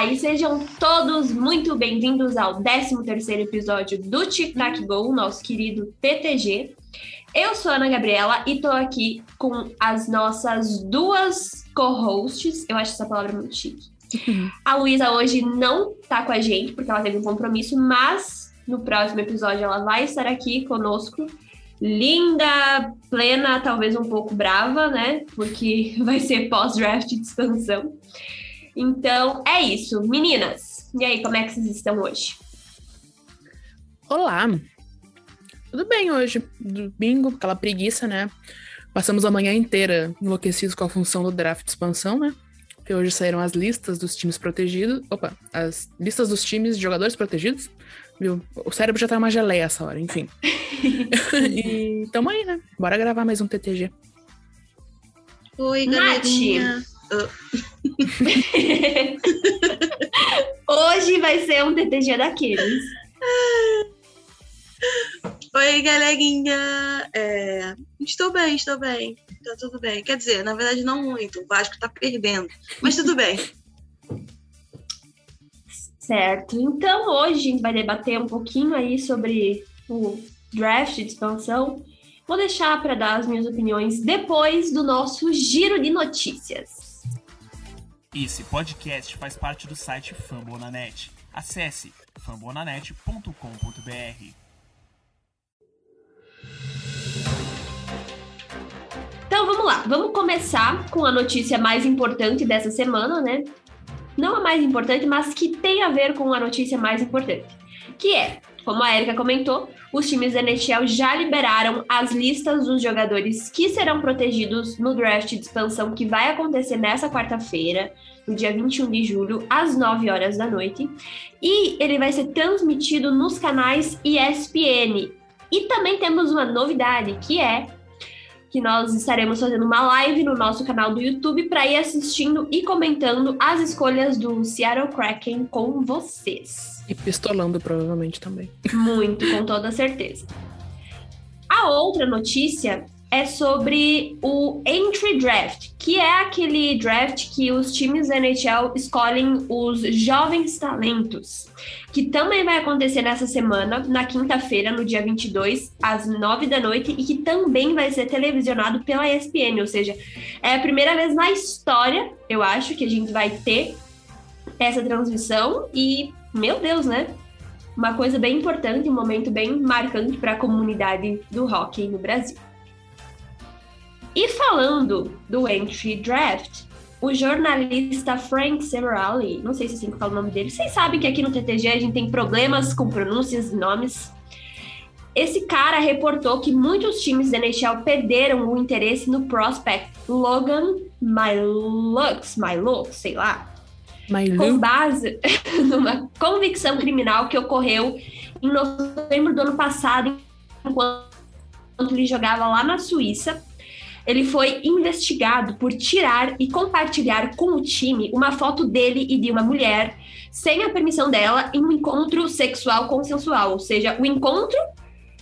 Olá e sejam todos muito bem-vindos ao 13º episódio do Tic Tac Go, nosso querido PTG. Eu sou a Ana Gabriela e tô aqui com as nossas duas co-hosts. Eu acho essa palavra muito chique. A Luísa hoje não tá com a gente porque ela teve um compromisso, mas no próximo episódio ela vai estar aqui conosco. Linda, plena, talvez um pouco brava, né? Porque vai ser pós-draft de expansão. Então é isso. Meninas, e aí, como é que vocês estão hoje? Olá, tudo bem hoje? Domingo, aquela preguiça, né? Passamos a manhã inteira enlouquecidos com a função do draft de expansão, né? Que hoje saíram as listas dos times protegidos. Opa, as listas dos times de jogadores protegidos. Viu? O cérebro já tá uma geleia essa hora, enfim. e tamo aí, né? Bora gravar mais um TTG. Oi, galerinha. Hoje vai ser um TTG daqueles. Oi, galerinha! É, estou bem, estou bem. Tá tudo bem. Quer dizer, na verdade, não muito. O Vasco tá perdendo. Mas tudo bem. Certo. Então, hoje a gente vai debater um pouquinho aí sobre o draft de expansão. Vou deixar para dar as minhas opiniões depois do nosso giro de notícias. Esse podcast faz parte do site Fambonanet. Acesse fambonanet.com.br. Então vamos lá, vamos começar com a notícia mais importante dessa semana, né? Não a mais importante, mas que tem a ver com a notícia mais importante. Que é, como a Erika comentou, os times da NHL já liberaram as listas dos jogadores que serão protegidos no draft de expansão que vai acontecer nessa quarta-feira, no dia 21 de julho, às 9 horas da noite. E ele vai ser transmitido nos canais ESPN. E também temos uma novidade, que é que nós estaremos fazendo uma live no nosso canal do YouTube para ir assistindo e comentando as escolhas do Seattle Kraken com vocês. E pistolando, provavelmente, também. Muito, com toda certeza. A outra notícia é sobre o Entry Draft, que é aquele draft que os times da NHL escolhem os jovens talentos, que também vai acontecer nessa semana, na quinta-feira, no dia 22, às 9 da noite, e que também vai ser televisionado pela ESPN, ou seja, é a primeira vez na história, eu acho, que a gente vai ter essa transmissão e, meu Deus, né? Uma coisa bem importante, um momento bem marcante para a comunidade do hockey no Brasil. E falando do entry draft, o jornalista Frank Severali, não sei se é assim que fala o nome dele, vocês sabem que aqui no TTG a gente tem problemas com pronúncias e nomes. Esse cara reportou que muitos times da NHL perderam o interesse no prospect Logan Mylux, Mylux, sei lá, com base numa convicção criminal que ocorreu em novembro do ano passado, enquanto ele jogava lá na Suíça ele foi investigado por tirar e compartilhar com o time uma foto dele e de uma mulher sem a permissão dela em um encontro sexual consensual, ou seja, o encontro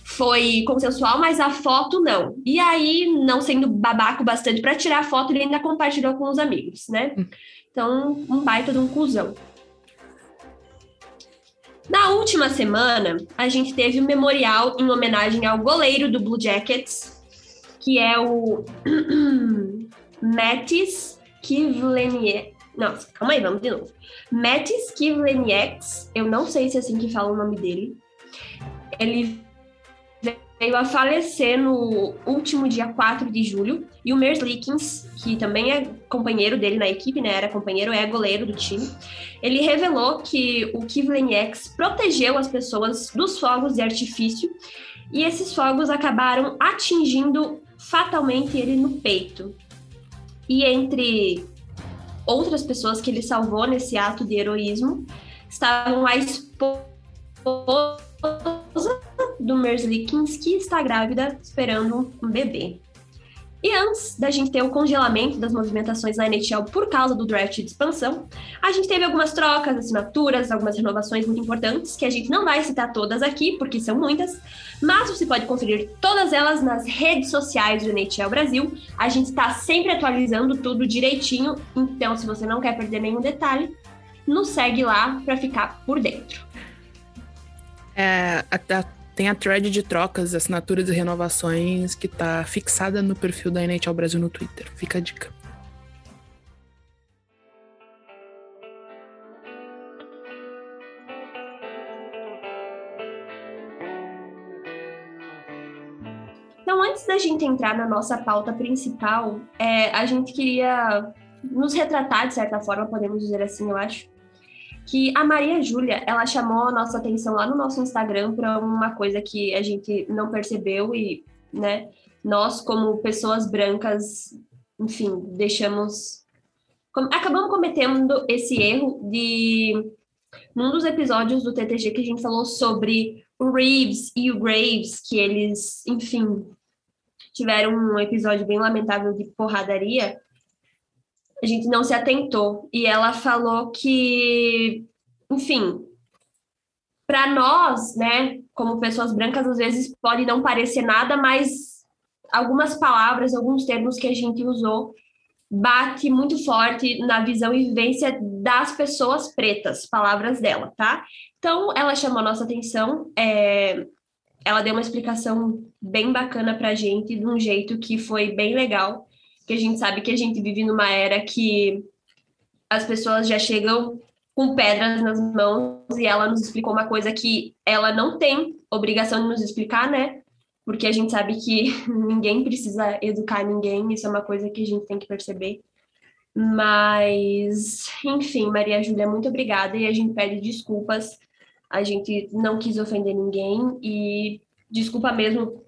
foi consensual, mas a foto não. E aí, não sendo babaco bastante para tirar a foto, ele ainda compartilhou com os amigos, né? Então, um baita de um cuzão. Na última semana, a gente teve um memorial em homenagem ao goleiro do Blue Jackets, que é o Metis Kivleniek. Nossa, calma aí, vamos de novo. Metis Kivlenieks, eu não sei se é assim que fala o nome dele. Ele veio a falecer no último dia 4 de julho. E o Mers Likens, que também é companheiro dele na equipe, né? Era companheiro, é goleiro do time. Ele revelou que o Kivlenieks protegeu as pessoas dos fogos de artifício. E esses fogos acabaram atingindo fatalmente ele no peito. E entre outras pessoas que ele salvou nesse ato de heroísmo, estavam a esposa do Merzlikins, que está grávida, esperando um bebê. E antes da gente ter o congelamento das movimentações na NHL por causa do draft de expansão, a gente teve algumas trocas, assinaturas, algumas renovações muito importantes, que a gente não vai citar todas aqui, porque são muitas, mas você pode conferir todas elas nas redes sociais do NHL Brasil. A gente está sempre atualizando tudo direitinho, então se você não quer perder nenhum detalhe, nos segue lá para ficar por dentro. É, a, a, tem a thread de trocas, assinaturas e renovações que tá fixada no perfil da NHL Brasil no Twitter. Fica a dica. Então, antes da gente entrar na nossa pauta principal, é, a gente queria nos retratar, de certa forma, podemos dizer assim, eu acho, que a Maria Júlia, ela chamou a nossa atenção lá no nosso Instagram para uma coisa que a gente não percebeu e, né, nós como pessoas brancas, enfim, deixamos acabamos cometendo esse erro de num dos episódios do TTG que a gente falou sobre o Reeves e o Graves, que eles, enfim, tiveram um episódio bem lamentável de porradaria, a gente não se atentou. E ela falou que, enfim, para nós, né, como pessoas brancas, às vezes pode não parecer nada, mas algumas palavras, alguns termos que a gente usou bate muito forte na visão e vivência das pessoas pretas, palavras dela, tá? Então, ela chamou a nossa atenção, é, ela deu uma explicação bem bacana pra gente, de um jeito que foi bem legal, que a gente sabe que a gente vive numa era que as pessoas já chegam com pedras nas mãos e ela nos explicou uma coisa que ela não tem obrigação de nos explicar, né? Porque a gente sabe que ninguém precisa educar ninguém, isso é uma coisa que a gente tem que perceber. Mas, enfim, Maria Júlia, muito obrigada e a gente pede desculpas. A gente não quis ofender ninguém e desculpa mesmo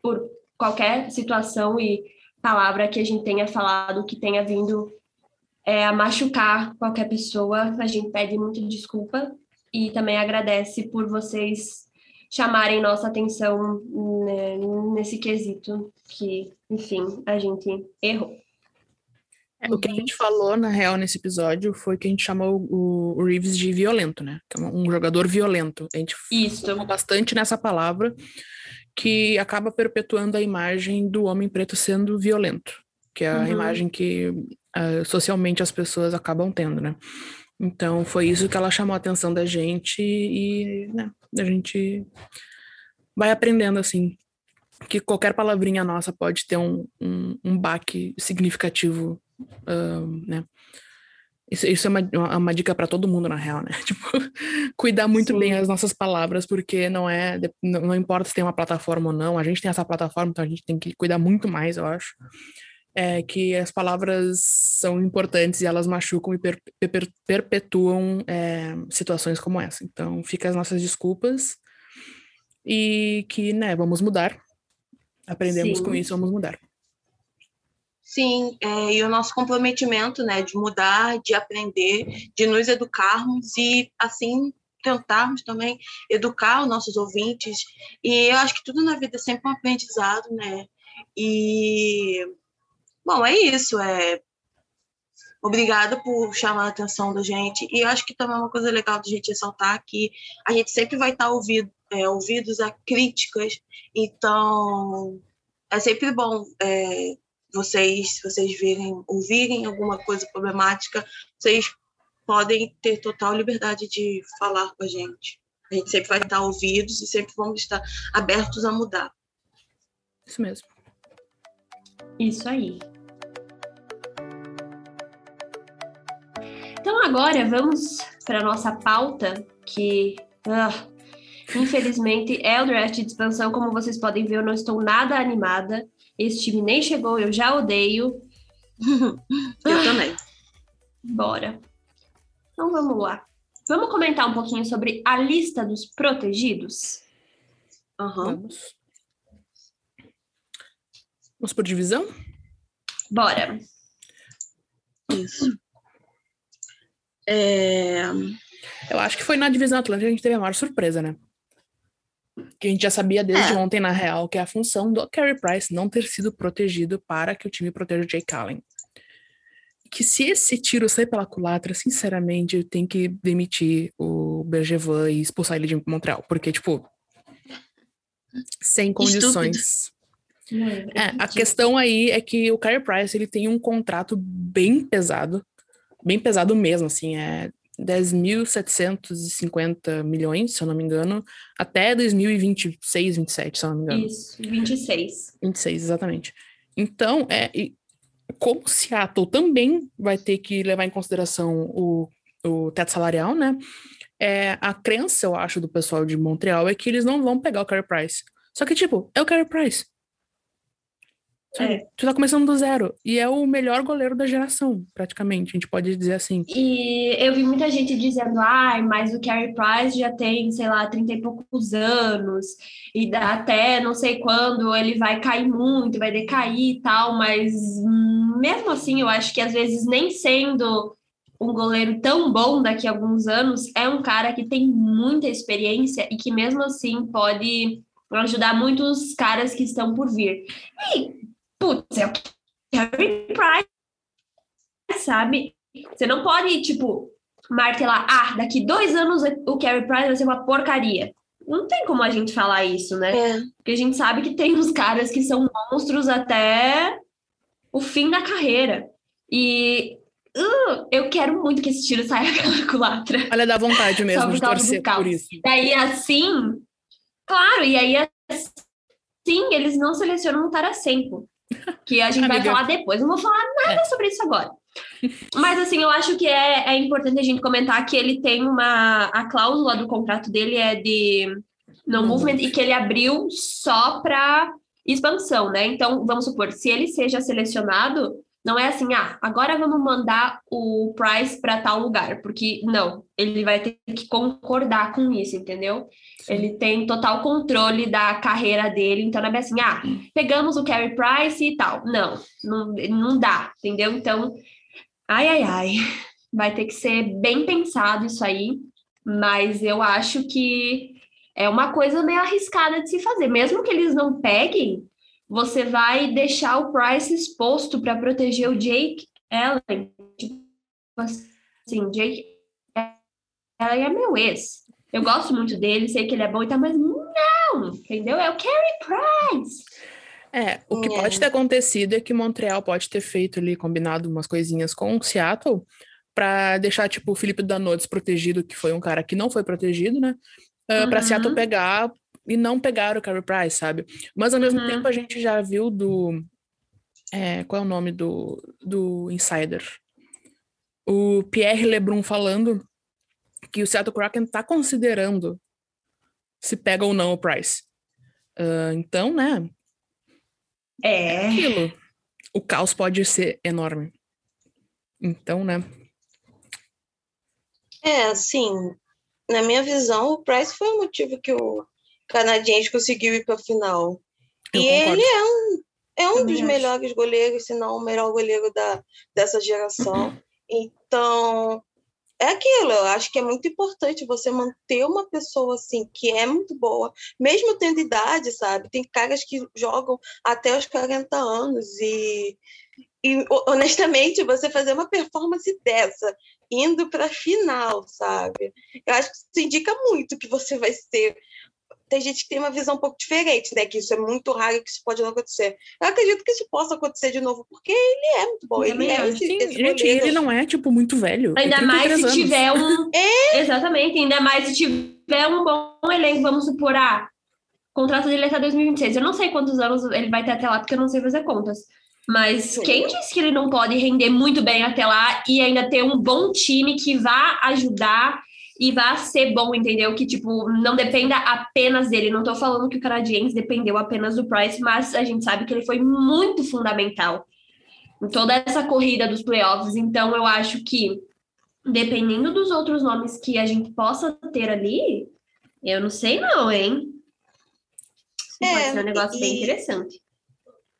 por qualquer situação e palavra que a gente tenha falado que tenha vindo é, a machucar qualquer pessoa, a gente pede muito desculpa e também agradece por vocês chamarem nossa atenção né, nesse quesito que, enfim, a gente errou. É, o que a gente falou, na real, nesse episódio foi que a gente chamou o, Reeves de violento, né? É um jogador violento. A gente Isso. falou bastante nessa palavra que acaba perpetuando a imagem do homem preto sendo violento, que é a uhum. imagem que uh, socialmente as pessoas acabam tendo, né? Então foi isso que ela chamou a atenção da gente e né, a gente vai aprendendo assim que qualquer palavrinha nossa pode ter um, um, um baque significativo, uh, né? Isso, isso é uma, uma dica para todo mundo, na real, né? Tipo, cuidar muito Sim. bem as nossas palavras, porque não é. Não, não, importa se tem uma plataforma ou não, a gente tem essa plataforma, então a gente tem que cuidar muito mais, eu acho. É que as palavras são importantes e elas machucam e per, per, perpetuam é, situações como essa. Então, fica as nossas desculpas e que, né, vamos mudar. Aprendemos Sim. com isso, vamos mudar. Sim, é, e o nosso comprometimento, né, de mudar, de aprender, de nos educarmos e assim tentarmos também educar os nossos ouvintes. E eu acho que tudo na vida é sempre um aprendizado, né? E bom, é isso, é Obrigada por chamar a atenção da gente. E eu acho que também é uma coisa legal de a gente ressaltar que a gente sempre vai estar ouvido, é, ouvidos a críticas. Então, é sempre bom é, vocês, vocês virem, ouvirem alguma coisa problemática, vocês podem ter total liberdade de falar com a gente. A gente sempre vai estar ouvidos e sempre vamos estar abertos a mudar. Isso mesmo. Isso aí. Então agora vamos para nossa pauta, que ah, infelizmente é o draft de expansão. Como vocês podem ver, eu não estou nada animada. Esse time nem chegou, eu já odeio. eu também. Bora. Então vamos lá. Vamos comentar um pouquinho sobre a lista dos protegidos? Uhum. Vamos. Vamos por divisão? Bora. Isso. É... Eu acho que foi na divisão Atlântica que a gente teve a maior surpresa, né? Que a gente já sabia desde é. ontem, na real, que é a função do Carey Price não ter sido protegido para que o time proteja o Jake Allen. Que se esse tiro sair pela culatra, sinceramente, eu tenho que demitir o Bergevin e expulsar ele de Montreal, porque, tipo, sem condições. É, é, a questão aí é que o Carey Price ele tem um contrato bem pesado, bem pesado mesmo, assim, é 10.750 milhões, se eu não me engano, até 2026, 27, se eu não me engano. Isso, 26. 26, exatamente. Então, é, e como Seattle também vai ter que levar em consideração o, o teto salarial, né? É, a crença, eu acho, do pessoal de Montreal é que eles não vão pegar o Carey Price. Só que, tipo, é o Carey Price. Sabe? É. Tu tá começando do zero. E é o melhor goleiro da geração, praticamente. A gente pode dizer assim. E eu vi muita gente dizendo, ai, mas o Carey Price já tem, sei lá, 30 e poucos anos, e dá até não sei quando ele vai cair muito, vai decair e tal, mas mesmo assim, eu acho que às vezes nem sendo um goleiro tão bom daqui a alguns anos, é um cara que tem muita experiência e que mesmo assim pode ajudar muitos caras que estão por vir. E, putz, é o Carey Price, sabe? Você não pode, tipo, martelar, ah, daqui dois anos o Carey Price vai ser uma porcaria. Não tem como a gente falar isso, né? É. Porque a gente sabe que tem uns caras que são monstros até o fim da carreira. E uh, eu quero muito que esse tiro saia pela culatra. Olha, dá vontade mesmo de torcer por isso. E aí, assim, claro, e aí, assim, eles não selecionam um Tarasenko, que a gente vai Amiga. falar depois. Não vou falar nada sobre isso agora. Mas, assim, eu acho que é, é importante a gente comentar que ele tem uma. A cláusula do contrato dele é de no No movement e que ele abriu só para expansão, né? Então, vamos supor, se ele seja selecionado, não é assim, ah, agora vamos mandar o Price para tal lugar, porque não, ele vai ter que concordar com isso, entendeu? Ele tem total controle da carreira dele, então não é bem assim, ah, pegamos o Carey Price e tal. Não, não, não dá, entendeu? Então, ai, ai, ai, vai ter que ser bem pensado isso aí, mas eu acho que é uma coisa meio arriscada de se fazer. Mesmo que eles não peguem, você vai deixar o Price exposto para proteger o Jake Allen. Tipo assim, Jake Allen é meu ex. Eu gosto muito dele, sei que ele é bom e tal, mas não, entendeu? É o Carey Price. É, o que É. pode ter acontecido é que Montreal pode ter feito ali, combinado umas coisinhas com o Seattle, pra deixar, tipo, o Felipe Danot desprotegido, que foi um cara que não foi protegido, né? Uh, Pra Uhum. Seattle pegar e não pegar o Carey Price, sabe? Mas ao mesmo Uhum. tempo a gente já viu do. é, qual é o nome do, do Insider? O Pierre Lebrun falando que o Seattle Kraken tá considerando se pega ou não o Price. Ah, então, né? É. aquilo. O caos pode ser enorme. Então, né? É, assim, na minha visão, o Price foi o motivo que o canadiense conseguiu ir para a final. Eu e concordo. ele é um, é um dos acho. melhores goleiros, se não o melhor goleiro da, dessa geração. Então, é aquilo, eu acho que é muito importante você manter uma pessoa assim, que é muito boa, mesmo tendo idade, sabe? Tem caras que jogam até os 40 anos e, e ho- honestamente, você fazer uma performance dessa, indo para a final, sabe? Eu acho que isso indica muito que você vai ser. Tem gente que tem uma visão um pouco diferente, né? Que isso é muito raro, que isso pode não acontecer. Eu acredito que isso possa acontecer de novo, porque ele é muito bom. Ele é esse, Sim, esse gente, goleiro. ele não é, tipo, muito velho. Ainda mais 33 se anos. tiver um. Exatamente, ainda mais se tiver um bom elenco, vamos supor, ah, o contrato dele é até 2026. Eu não sei quantos anos ele vai ter até lá, porque eu não sei fazer contas. Mas Sim. quem disse que ele não pode render muito bem até lá e ainda ter um bom time que vá ajudar e vá ser bom, entendeu? Que, tipo, não dependa apenas dele. Não tô falando que o canadiense dependeu apenas do Price, mas a gente sabe que ele foi muito fundamental em toda essa corrida dos playoffs. Então, eu acho que dependendo dos outros nomes que a gente possa ter ali, eu não sei não, hein? É, Pode ser um negócio bem e- interessante.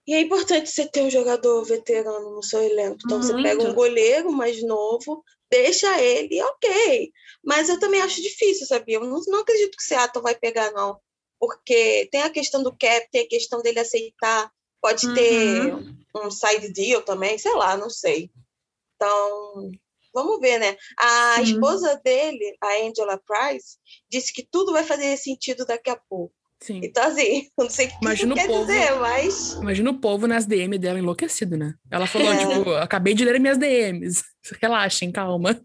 E é importante você ter um jogador veterano no seu elenco. Então, você pega Muito. um goleiro mais novo, deixa ele, ok. Mas eu também acho difícil, sabia? Eu não, não acredito que o Seattle vai pegar, não. Porque tem a questão do cap, tem a questão dele aceitar. Pode ter um side deal também, sei lá, não sei. Então, vamos ver, né? A Sim. esposa dele, a Angela Price, disse que tudo vai fazer sentido daqui a pouco. Sim. Então, assim, não sei o que Imagina isso o quer povo- dizer, mas... Imagina o povo nas DM dela enlouquecido, né? Ela falou, É. tipo, acabei de ler minhas DMs. Relaxem, calma.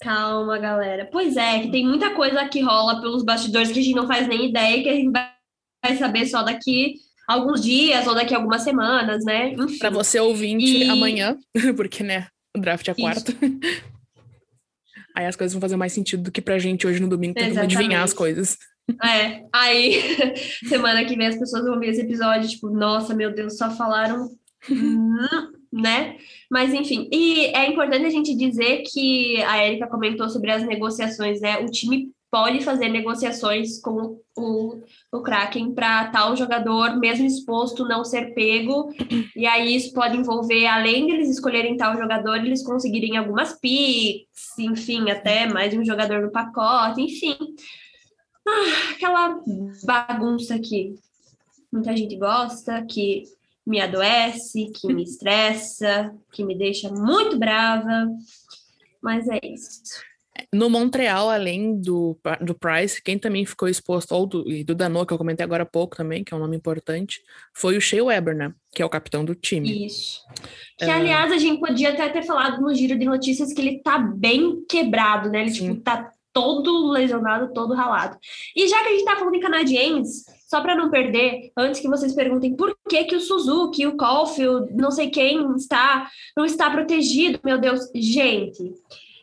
Calma, galera. Pois é, que tem muita coisa que rola pelos bastidores que a gente não faz nem ideia, que a gente vai saber só daqui alguns dias ou daqui algumas semanas, né? Enfim. Pra você ouvinte E- amanhã, porque, né, o draft é quarta. Aí as coisas vão fazer mais sentido do que pra gente hoje no domingo, tentando adivinhar as coisas. É, aí semana que vem as pessoas vão ver esse episódio, tipo, nossa, meu Deus, só falaram, hum, né? Mas enfim, e é importante a gente dizer que a Erika comentou sobre as negociações, né? O time pode fazer negociações com o, o Kraken para tal jogador, mesmo exposto, não ser pego. E aí isso pode envolver, além deles escolherem tal jogador, eles conseguirem algumas picks, enfim, até mais um jogador no pacote, enfim aquela bagunça que muita gente gosta, que me adoece, que me estressa, que me deixa muito brava. Mas é isso. No Montreal, além do, do Price, quem também ficou exposto, ou do, e do Dano, que eu comentei agora há pouco também, que é um nome importante, foi o Shea Weber, né? Que é o capitão do time. Isso. Que, É. aliás, a gente podia até ter falado no giro de notícias que ele tá bem quebrado, né? Ele, Sim. tipo, tá todo lesionado, todo ralado. E já que a gente tá falando em canadienses, só para não perder, antes que vocês perguntem por que que o Suzuki, o Caulfield, não sei quem está, não está protegido, meu Deus. Gente,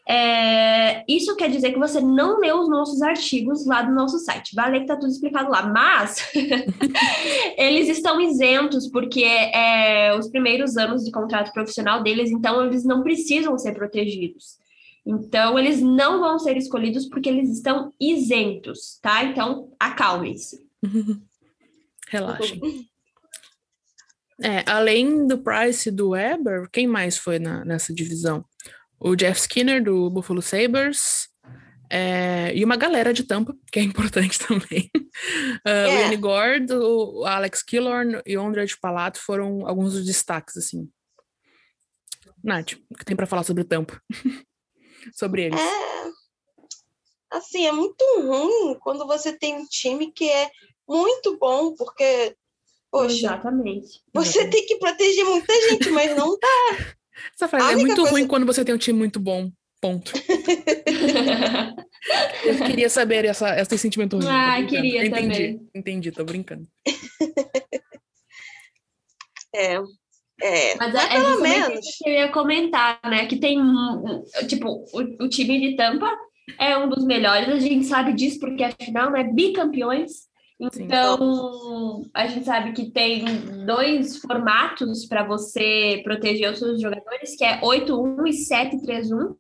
é, isso quer dizer que você não leu os nossos artigos lá do nosso site. Vale que tá tudo explicado lá, mas eles estão isentos porque é os primeiros anos de contrato profissional deles, então eles não precisam ser protegidos. Então eles não vão ser escolhidos porque eles estão isentos, tá? Então acalmem-se. Relaxem. É, além do Price e do Weber, quem mais foi na- nessa divisão? O Jeff Skinner, do Buffalo Sabres, é, e uma galera de tampa, que é importante também. Uh, É. O Yanni Gord, o Alex Killorn e o André de Palato foram alguns dos destaques, assim. Nath, o que tem pra falar sobre tampa? Sobre eles. É, assim, é muito ruim quando você tem um time que é muito bom, porque, poxa, Exatamente. você tem que proteger muita gente, mas não dá. Essa frase é muito coisa- ruim quando você tem um time muito bom. Ponto. Eu queria saber essa, esse sentimento ruim. Ah, queria entendi, também. Entendi, tô brincando. É, é, Mas mas é, é pelo menos. que eu ia comentar, né? Que tem, tipo, o, o time de Tampa é um dos melhores, a gente sabe disso, porque afinal, né, bicampeões. Então, a gente sabe que tem dois formatos para você proteger os seus jogadores, que é 8-1 e 7-3-1.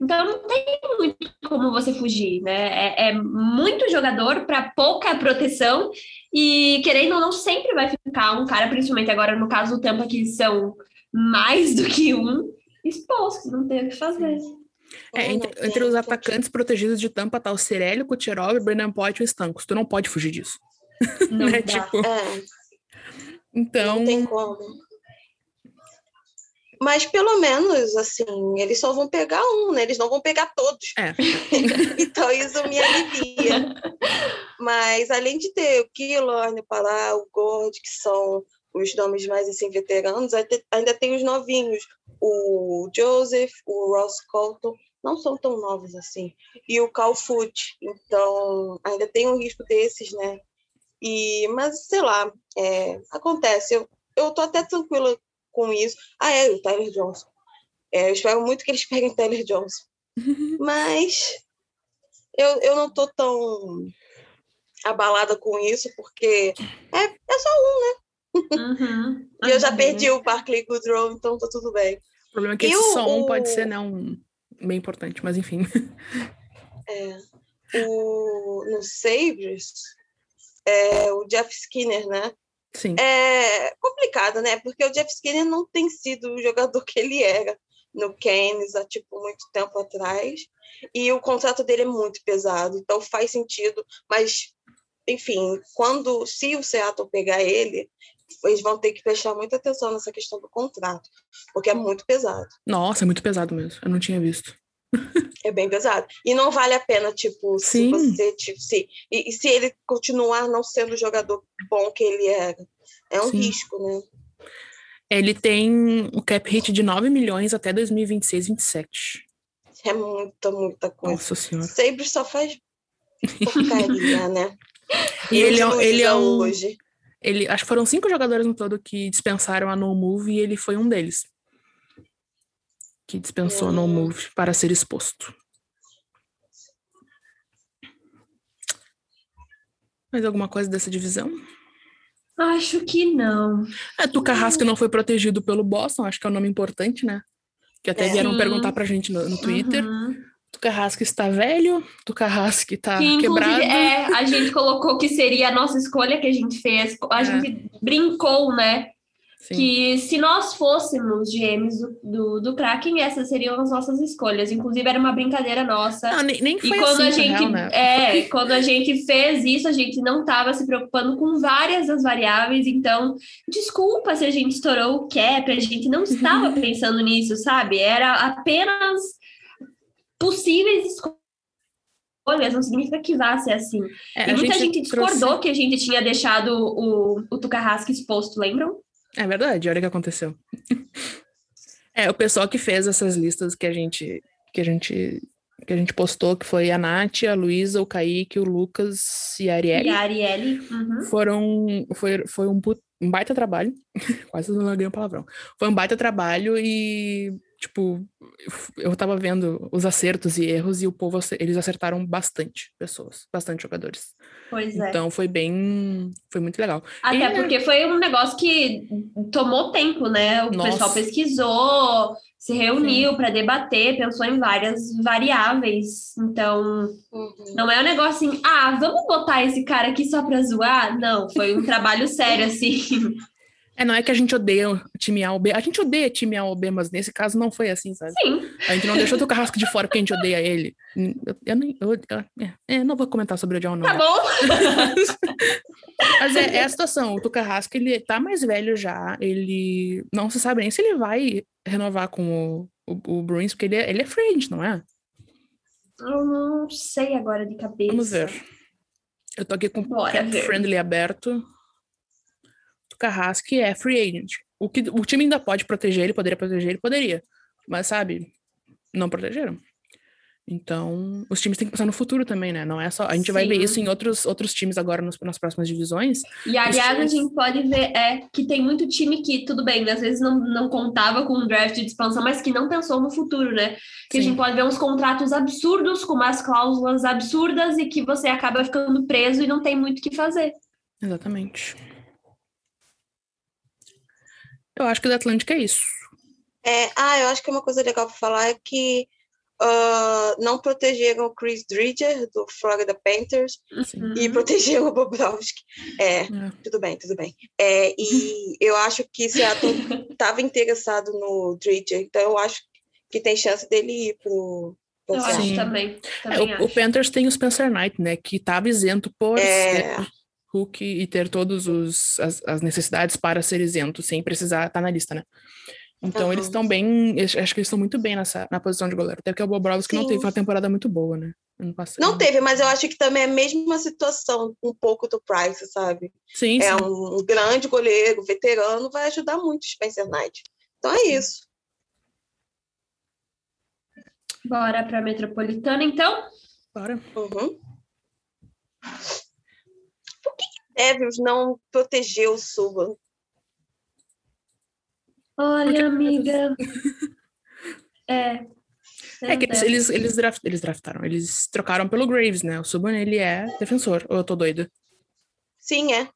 Então, não tem muito como você fugir, né? É, é muito jogador para pouca proteção e, querendo ou não, sempre vai ficar um cara, principalmente agora no caso do Tampa, que são mais do que um, exposto, não tem o que fazer. É, entre, entre os sentido. atacantes protegidos de tampa tá o Cirelli, o Kucherov, o Brendan Point e o Stankos. Tu não pode fugir disso. Não né? dá. Tipo, É, então, não tem como. Mas pelo menos, assim, eles só vão pegar um, né? Eles não vão pegar todos. É. então isso me alivia. Mas além de ter o Killorn, o Palá, o Gord, que são os nomes mais assim veteranos, ainda- tem os novinhos, o Joseph, o Ross Colton, não são tão novos assim, e o Cal Foot. Então ainda tem um risco desses, né? E mas sei lá, é, acontece. Eu eu tô até tranquila com isso. Ah, é o Tyler Johnson. É, eu espero muito que eles peguem Tyler Johnson. Mas eu, eu não tô tão abalada com isso, porque é, é só Uhum. um. E eu já Uhum. perdi o Barclay Goodrow, então tá tudo bem. o problema é que E esse o- só um pode ser, né, um bem importante, mas enfim. O, no Sabres, é, o Jeff Skinner, né? Sim. É complicado, né? Porque o Jeff Skinner não tem sido o jogador que ele era no Canes há tipo muito tempo atrás. E o contrato dele é muito pesado, então faz sentido, mas enfim, quando se o Seattle pegar ele, eles vão ter que prestar muita atenção nessa questão do contrato, porque é muito pesado. Nossa, é muito pesado mesmo. Eu não tinha visto. É bem pesado. E não vale a pena, tipo, Sim. se você. Tipo, se, e, e se ele continuar não sendo o jogador bom que ele era. É um Sim. risco, né? Ele tem o cap hit de 9 milhões até 2026, 27. É muita, muita coisa. Nossa senhora. Sempre só faz porcaria, né? E ele, é, ele é um. Hoje. Ele, acho que foram cinco jogadores no todo que dispensaram a no move e ele foi um deles. Que dispensou no move para ser exposto. Mais alguma coisa dessa divisão? Acho que não. É, Tuca Haskell não foi protegido pelo Boston, acho que é um nome importante, né? Que até É. vieram perguntar pra gente no, no Twitter. Uhum. Tuca Haskell está velho, Tuca Haskell está Que inclusive quebrado. é, a gente colocou que seria a nossa escolha que a gente fez. A É. gente brincou, né? Sim. Que se nós fôssemos GMs do, do, do Kraken, essas seriam as nossas escolhas. Inclusive, era uma brincadeira nossa. Não, nem, nem E foi quando assim, a gente real, né? é, quando a gente fez isso, a gente não estava se preocupando com várias das variáveis, então desculpa se a gente estourou o cap, a gente não estava pensando nisso, sabe? Era apenas possíveis escolhas, não significa que vá ser assim. É, e muita gente, trouxe- discordou que a gente tinha deixado o, o Tuca Rask exposto, lembram? É verdade, olha o que aconteceu. é, o pessoal que fez essas listas que a gente que a gente que a gente postou, que foi a Nath, a Luísa, o Kaique, o Lucas e a Arielle, E a Arielle. uhum. foram foi, foi um, um baita trabalho. Quase não larguei um palavrão. Foi um baita trabalho e tipo, eu tava vendo os acertos e erros e o povo eles acertaram bastante pessoas, bastante jogadores. Pois é. Então foi bem, foi muito legal. Até E- porque foi um negócio que tomou tempo, né? O Nossa. pessoal pesquisou, se reuniu para debater, pensou em várias variáveis. Então, Uhum. não é um negócio assim, ah, vamos botar esse cara aqui só para zoar? Não, foi um trabalho sério, assim. É, não é que a gente odeia o time A ou B. A gente odeia time A ou B, mas nesse caso não foi assim, sabe? Sim, A gente não deixou o Carrasco de fora porque a gente odeia ele. Eu, eu nem. eu- eu- é, é, não vou comentar sobre o John, não. tá bom. Mas é, é a situação. O Tucarrasco, ele tá mais velho já. Ele não se sabe nem se ele vai renovar com o, o, o Bruins, porque ele é, ele é free agent, não é? Eu não sei agora de cabeça. Vamos ver. Eu tô aqui com o friendly aberto. Tucarrasco é free agent. O, que, o time ainda pode proteger ele, poderia proteger ele, poderia. Mas, sabe, não protegeram. Então, os times têm que pensar no futuro também, né? Não é só. A gente vai ver Sim. isso em outros, outros times agora nos- nas próximas divisões. E aliás, a times- gente pode ver é, que tem muito time que, tudo bem, às vezes não, não contava com um draft de expansão, mas que não pensou no futuro, né? Que a Sim. gente pode ver uns contratos absurdos, com umas cláusulas absurdas, e que você acaba ficando preso e não tem muito o que fazer. Exatamente. Eu acho que o da Atlântica é isso. É, ah, eu acho que uma coisa legal para falar é que ah, não protegeram o Chris Dridger, do Florida Panthers, Sim. e Uhum. protegeram o Bobrovsky. É, É. tudo bem, tudo bem. É, e eu acho que Seattle estava interessado no Dridger, então eu acho que tem chance dele ir pro, Eu acho Sim. também. É, também o, o acho. Panthers tem o Spencer Knight, né? Que estava isento por É. ser Hulk e ter todas as, as necessidades para ser isento, sem precisar estar na lista, né? Então Aham. eles estão bem. Acho que eles estão muito bem nessa, na posição de goleiro. Até porque o Bobrovski não Sim. teve uma temporada muito boa, né? Ano passado. Não teve, mas eu acho que também é a mesma situação um pouco do Price, sabe? Sim, É sim. um grande goleiro, veterano, vai ajudar muito o Spencer Knight. Então é isso. Bora para Metropolitana, então? Bora. Uhum. Por que que Devils não protegeu o Subban? Olha, amiga. É. É que eles, eles, eles, draft- eles draftaram, eles trocaram pelo Graves, né? O Subban, ele é defensor, ou eu tô doida? Sim, é.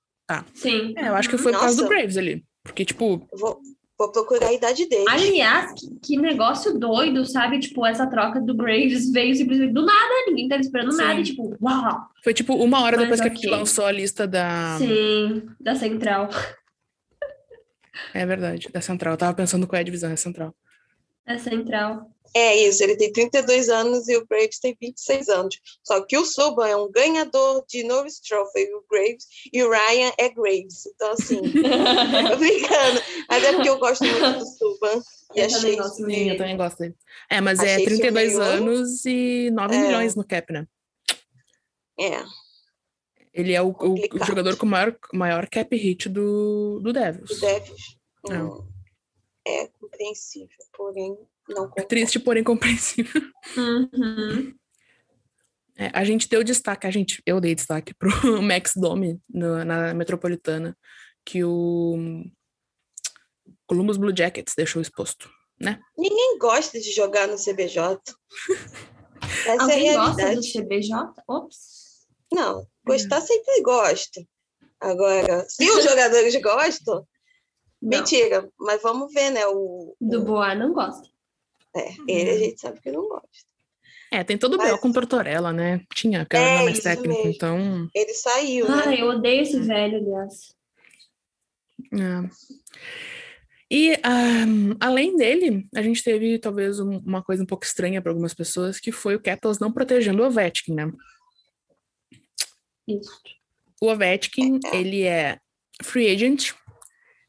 Sim. É, eu acho que foi por causa do Nossa. Graves ali. Porque, tipo, Vou, vou procurar a idade dele. Aliás, que, que negócio doido, sabe? Tipo, essa troca do Graves veio simplesmente do nada, ninguém tá esperando Sim. nada, e tipo, uau! foi tipo uma hora Mas depois que a lançou a lista da. Sim, da Central. É verdade, da Central. Eu tava pensando qual é a divisão, é a Central. Da Central. É isso, ele tem 32 anos e o Graves tem 26 anos. Só que o Subban é um ganhador de Norris Trophy, o Graves, e o Ryan é Graves. Então, assim, tô brincando. Mas é porque eu gosto muito do Subban. E Eu achei também gosto. Sim, eu também gosto dele. É, mas é Achei isso 32 meio- anos e 9 É. milhões no cap, né? É, Ele é o, o- jogador com o maior, maior cap hit do, do Devils. o Devils. É. Hum. é compreensível, porém não concordo. Triste, porém compreensível. Uhum. É, a gente deu destaque, a gente, eu dei destaque pro Max Domi no- na Metropolitana, que o Columbus Blue Jackets deixou exposto. Ninguém gosta de jogar no CBJ. Essa é a Alguém gosta do. CBJ? Ops. Não, gostar sempre gosta. Agora, se os jogadores gostam, Não. mentira. Mas vamos ver, né? O, Do o- Boa não gosta. É, ele a gente sabe que não gosta. É, tem todo o Mas- B.O. com Tortorella, né? Tinha, que era É, mais técnico, mesmo. então. Ele saiu, né? Ai, eu odeio esse velho, aliás. é. E ah, além dele, a gente teve talvez um- uma coisa um pouco estranha para algumas pessoas, que foi o Capitals não protegendo o Ovechkin, né? Isso. O Ovechkin, ele é free agent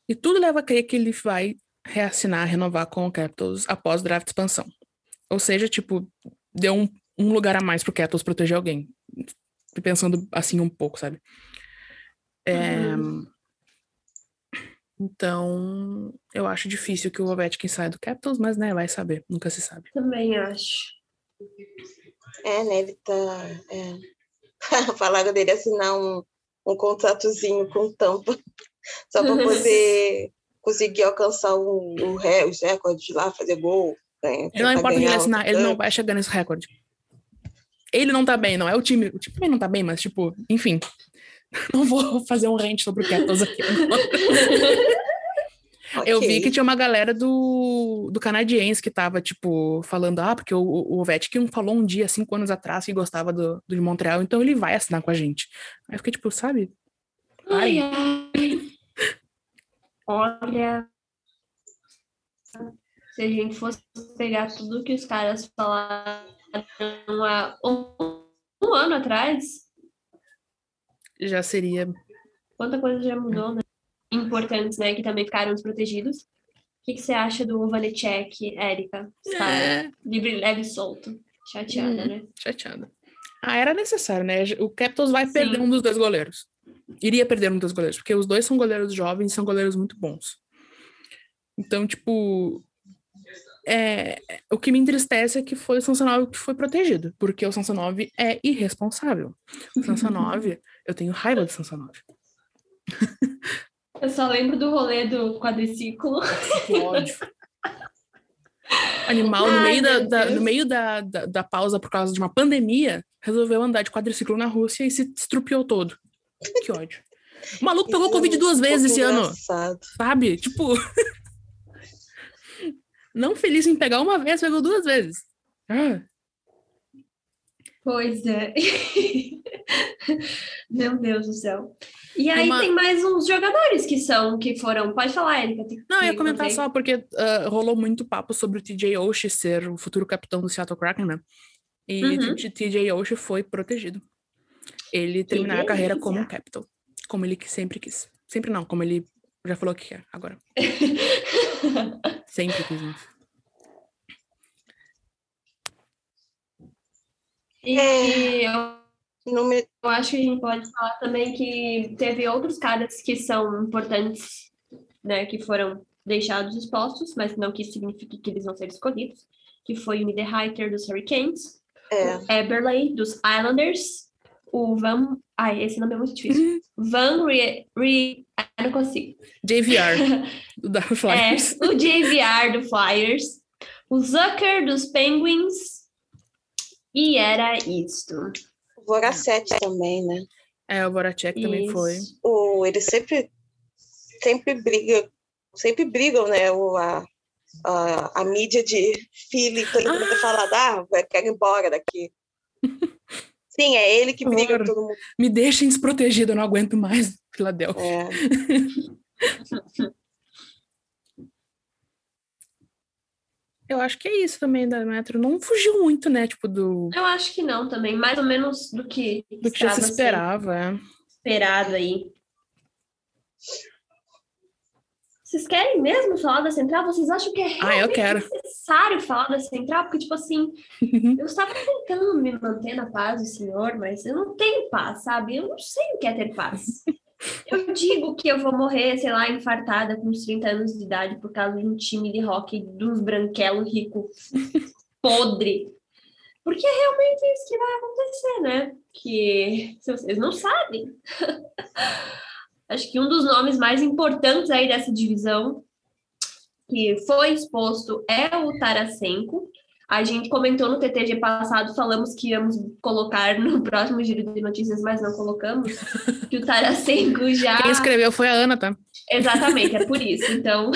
e tudo leva a crer que ele vai reassinar, renovar com o Capitals após o draft de expansão. Ou seja, tipo, deu um, um lugar a mais pro Capitals proteger alguém. Tô Pensando assim um pouco, sabe? É, Então, eu acho difícil que o Ovechkin saia do Capitals, mas, né, vai saber, nunca se sabe. Também acho. É, né? Ele tá. É. Falaram dele assinar um, um contratozinho com tampa, só para poder conseguir alcançar o, o ré, os recordes lá, fazer gol. ganhar- Ele não importa quem ele ganhar assinar, ele não vai chegar nesse recorde. Ele não tá bem, não é o time. O time também não tá bem, mas, tipo, enfim. Não vou fazer um rant sobre o Capitals aqui. Eu vi que tinha uma galera do, do canadiense que tava, tipo, falando, ah, porque o, o Ovechkin falou um dia, cinco anos atrás, que gostava do, do de Montreal, então ele vai assinar com a gente. Aí eu fiquei, tipo, sabe? Ai, ai. Olha. Se a gente fosse pegar tudo que os caras falaram há um, um ano atrás, Já seria. quanta coisa já mudou, né? Importantes, né? Que também ficaram desprotegidos. O que, que você acha do Vanecek, Érica? Está É, livre, leve e solto. Chateada, Hum. né? chateada. Ah, era necessário, né? O Capitals vai Sim. perder um dos dois goleiros. Iria perder um dos goleiros, porque os dois são goleiros jovens e são goleiros muito bons. Então, tipo. É, o que me entristece é que foi o Samsonov que foi protegido, porque o Samsonov é irresponsável. O Samsonov, eu tenho raiva do Samsonov. Eu só lembro do rolê do quadriciclo. Que ódio. Animal, no Ai, meio, da, da- no meio da, da, da pausa por causa de uma pandemia, resolveu andar de quadriciclo na Rússia e se estrupiou todo. Que ódio. O maluco pegou Isso é Covid um duas vezes esse ano, engraçado. sabe? Tipo. Não feliz em pegar uma vez, pegou duas vezes. Ah, Pois é. Meu Deus do céu. E aí Uma- tem mais uns jogadores que são, que foram. Pode falar, Erika. tem- Não, eu ia comentar só porque ah, rolou muito papo sobre o TJ Oshie ser o futuro capitão do Seattle Kraken, né? E Uhum. TJ Oshie foi protegido. Ele terminar a carreira como um delícia. capitão, como ele sempre quis. Sempre não, como ele já falou que quer agora. Sempre quis isso. E É. eu, Não me- eu acho que a gente pode falar também que teve outros caras que são importantes, né? Que foram deixados expostos, mas não que isso signifique que eles vão ser escolhidos. Que foi o Niederreiter dos Hurricanes, é, Eberle dos Islanders, o Van. Ai, esse nome é muito difícil. Van Re. Re... Eu não consigo. JVR, do da É, Flyers. o JVR do Flyers, o Zucker dos Penguins. E era isto. o Voracete também, né? É, o Voracek também foi. O, ele sempre, sempre briga, sempre brigam, né? O, a, a, a mídia de Philly, todo mundo Ah! fala, ah, eu quero ir embora daqui. Sim, é ele que briga com todo mundo. Me deixem desprotegido, eu não aguento mais, Filadélfia. É, Eu acho que é isso também da Metro. Não fugiu muito, né? Tipo, do, Eu acho que não também, mais ou menos do que, do que já se esperava. é. esperado aí. Vocês querem mesmo falar da central? Vocês acham que é Ah, realmente quero. necessário falar da central? Porque, tipo assim, eu estava tentando me manter na paz do Senhor, mas eu não tenho paz, sabe? Eu não sei o que é ter paz. Eu digo que eu vou morrer, sei lá, infartada com uns 30 anos de idade por causa de um time de hockey de uns branquelos rico podre. Porque é realmente isso que vai acontecer, né? Que se vocês não sabem. Acho que um dos nomes mais importantes aí dessa divisão que foi exposto é o Tarasenko. A gente comentou no TTG passado, falamos que íamos colocar no próximo giro de notícias, mas não colocamos. Que o Tarasenko já. Quem escreveu foi a Ana, tá? Exatamente, é por isso. Então,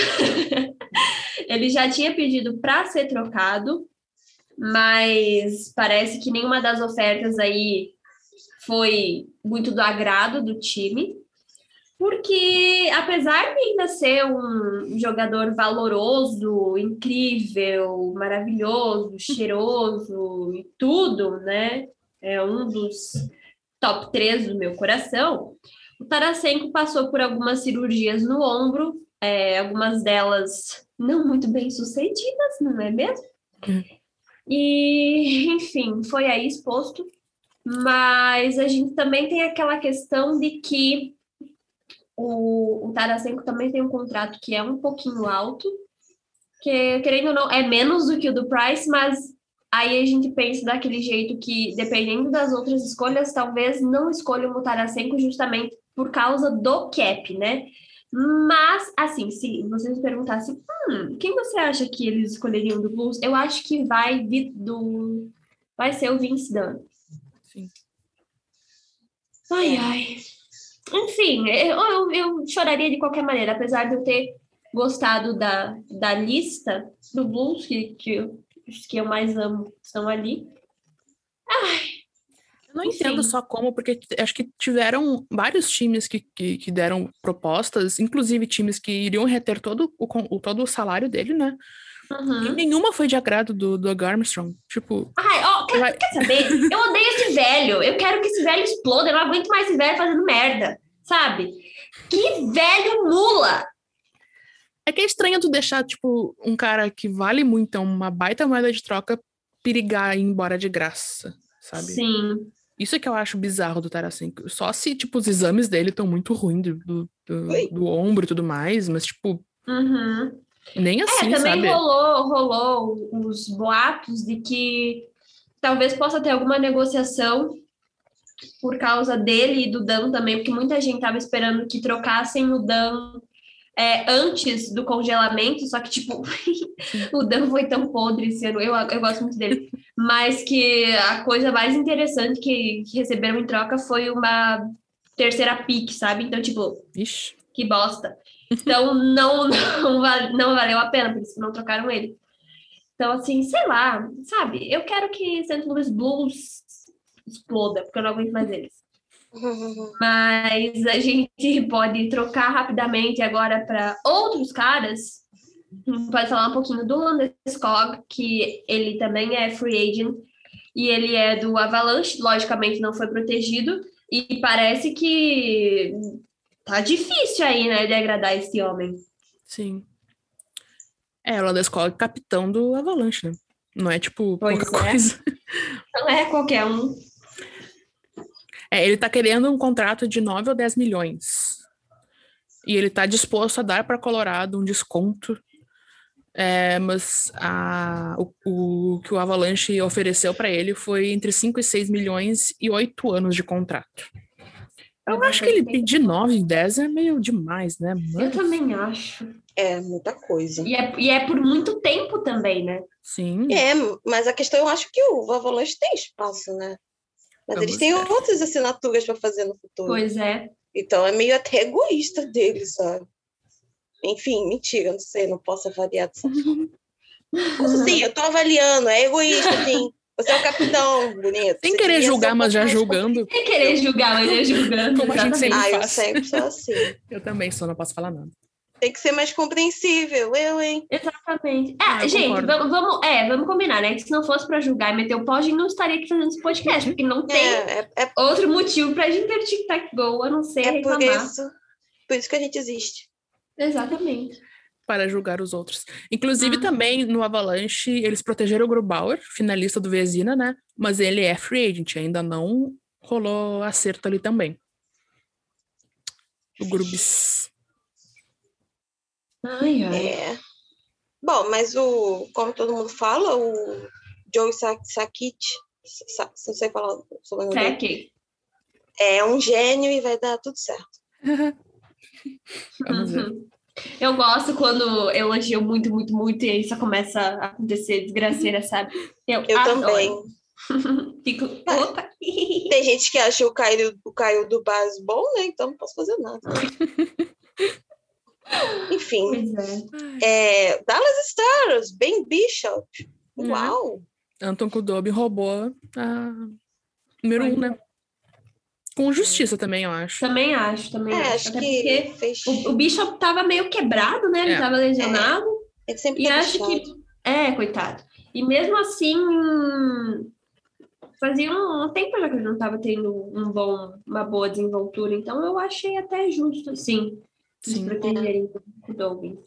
ele já tinha pedido para ser trocado, mas parece que nenhuma das ofertas aí foi muito do agrado do time. Porque, apesar de ainda ser um jogador valoroso, incrível, maravilhoso, cheiroso e tudo, né? É um dos top 3 do meu coração. O Tarasenko passou por algumas cirurgias no ombro, é, algumas delas não muito bem sucedidas, não é mesmo? Hum. E, enfim, foi aí exposto. Mas a gente também tem aquela questão de que o, o Tarasenko também tem um contrato que é um pouquinho alto, que, querendo ou não, é menos do que o do Price, mas aí a gente pensa daquele jeito que, dependendo das outras escolhas, talvez não escolham o Tarasenko justamente por causa do cap, né? Mas, assim, se vocês me perguntassem, hum, quem você acha que eles escolheriam do Blues? Eu acho que vai de, do. Vai ser o Vince Dunn. Sim. Ai, ai. Enfim, eu, eu, eu choraria de qualquer maneira, apesar de eu ter gostado da, da lista do Blues, que, que que eu mais amo estão ali. Ai, Eu não entendo só como, porque acho que tiveram vários times que, que, que deram propostas, inclusive times que iriam reter todo o- todo o salário dele, né? E uhum. nenhuma foi de agrado do, do Armstrong. Tipo, Ai, ó, quer, Vai- quer saber? Eu odeio esse velho. Eu quero que esse velho exploda. Eu não aguento mais esse velho fazendo merda, sabe? Que velho mula! é que é estranho tu deixar, tipo, um cara que vale muito, é uma baita moeda de troca, perigar e ir embora de graça, sabe? Sim. Isso é que eu acho bizarro do Tarasenko. Só se, tipo, os exames dele estão muito ruins do, do, do- do ombro e tudo mais, mas, tipo, Uhum. Nem É, assim, também sabe? rolou, rolou os boatos de que talvez possa ter alguma negociação por causa dele e do Dan também, porque muita gente estava esperando que trocassem o Dan é, antes do congelamento, só que, tipo, o Dan foi tão podre esse ano, eu, eu gosto muito dele, mas que a coisa mais interessante que, que receberam em troca foi uma terceira pick, sabe? Então, tipo, Ixi. que bosta. Então não, não, não valeu a pena, por isso que não trocaram ele. Então, assim, sei lá, sabe? Eu quero que St. Louis Blues exploda, porque eu não aguento mais eles. Mas a gente pode trocar rapidamente agora para outros caras. Pode falar um pouquinho do Landeskog, que ele também é free agent e ele é do Avalanche, logicamente não foi protegido. E parece que tá difícil aí, né, de agradar esse homem. Sim. É, o Landeskog é capitão do Avalanche, né? Não é, tipo, Pois pouca é. coisa. Não é qualquer um. É, ele tá querendo um contrato de 9 ou 10 milhões. E ele tá disposto a dar para Colorado um desconto. É, mas a- o, o que o Avalanche ofereceu para ele foi entre 5 e 6 milhões e 8 anos de contrato. Eu acho que ele pedir 9 e 10 é meio demais, né? Eu também acho. É, muita coisa. E é, e é por muito tempo também, né? Sim. É, mas a questão eu acho que o Avalanche tem espaço, né? Mas Vamos eles têm ver. outras assinaturas para fazer no futuro. Pois é. Então é meio até egoísta deles, sabe? Enfim, mentira, não sei, não posso avaliar dessa forma. Sim, eu tô avaliando, é egoísta, sim. Você é o capitão, bonito. Sem querer julgar, um mas já julgando. Sem querer julgar, mas já julgando. Como a gente sempre Ah, eu faz. sempre sou assim. Eu também sou, não posso falar nada. Tem que ser mais compreensível, eu, hein? Exatamente. Ah, É, eu gente, vamos, vamos, é, vamos combinar, né? Que se não fosse pra julgar e meter o pau, a gente não estaria aqui fazendo esse podcast, porque não tem É, é, é, outro motivo pra gente ter tic-tac go, a não ser é por reclamar. isso. Por isso que a gente existe. Exatamente. Para julgar os outros. Inclusive, Uhum. também no Avalanche, eles protegeram o Grubauer, finalista do Vezina, né? Mas ele é free agent, ainda não rolou acerto ali também. O Grubis. Ai, ai. É. Bom, mas o, como todo mundo fala, o Joe Sa- Sakic, Sa- não sei falar sobre o nome é um gênio e vai dar tudo certo. Vamos ver. Uhum. Eu gosto quando elogio muito, muito, muito e aí só começa a acontecer desgraceira, sabe? Eu, Eu também. Fico, opa. Tem gente que acha o Caio, o Caio do Bas bom, né? Então não posso fazer nada. Enfim, é. é, Dallas Stars, Ben Bishop. Uhum. Uau! Anton Kudobi roubou a número um, né? Com justiça também, eu acho. Também acho, também É, acho. acho Até que porque fez. o, o Bishop tava meio quebrado, né? Ele É. tava lesionado. Ele sempre E tá acho que. É, coitado. E mesmo assim. Fazia um, tempo já que ele não estava tendo um bom, uma boa desenvoltura, então eu achei até justo, assim, Sim. protegerem o Dolby.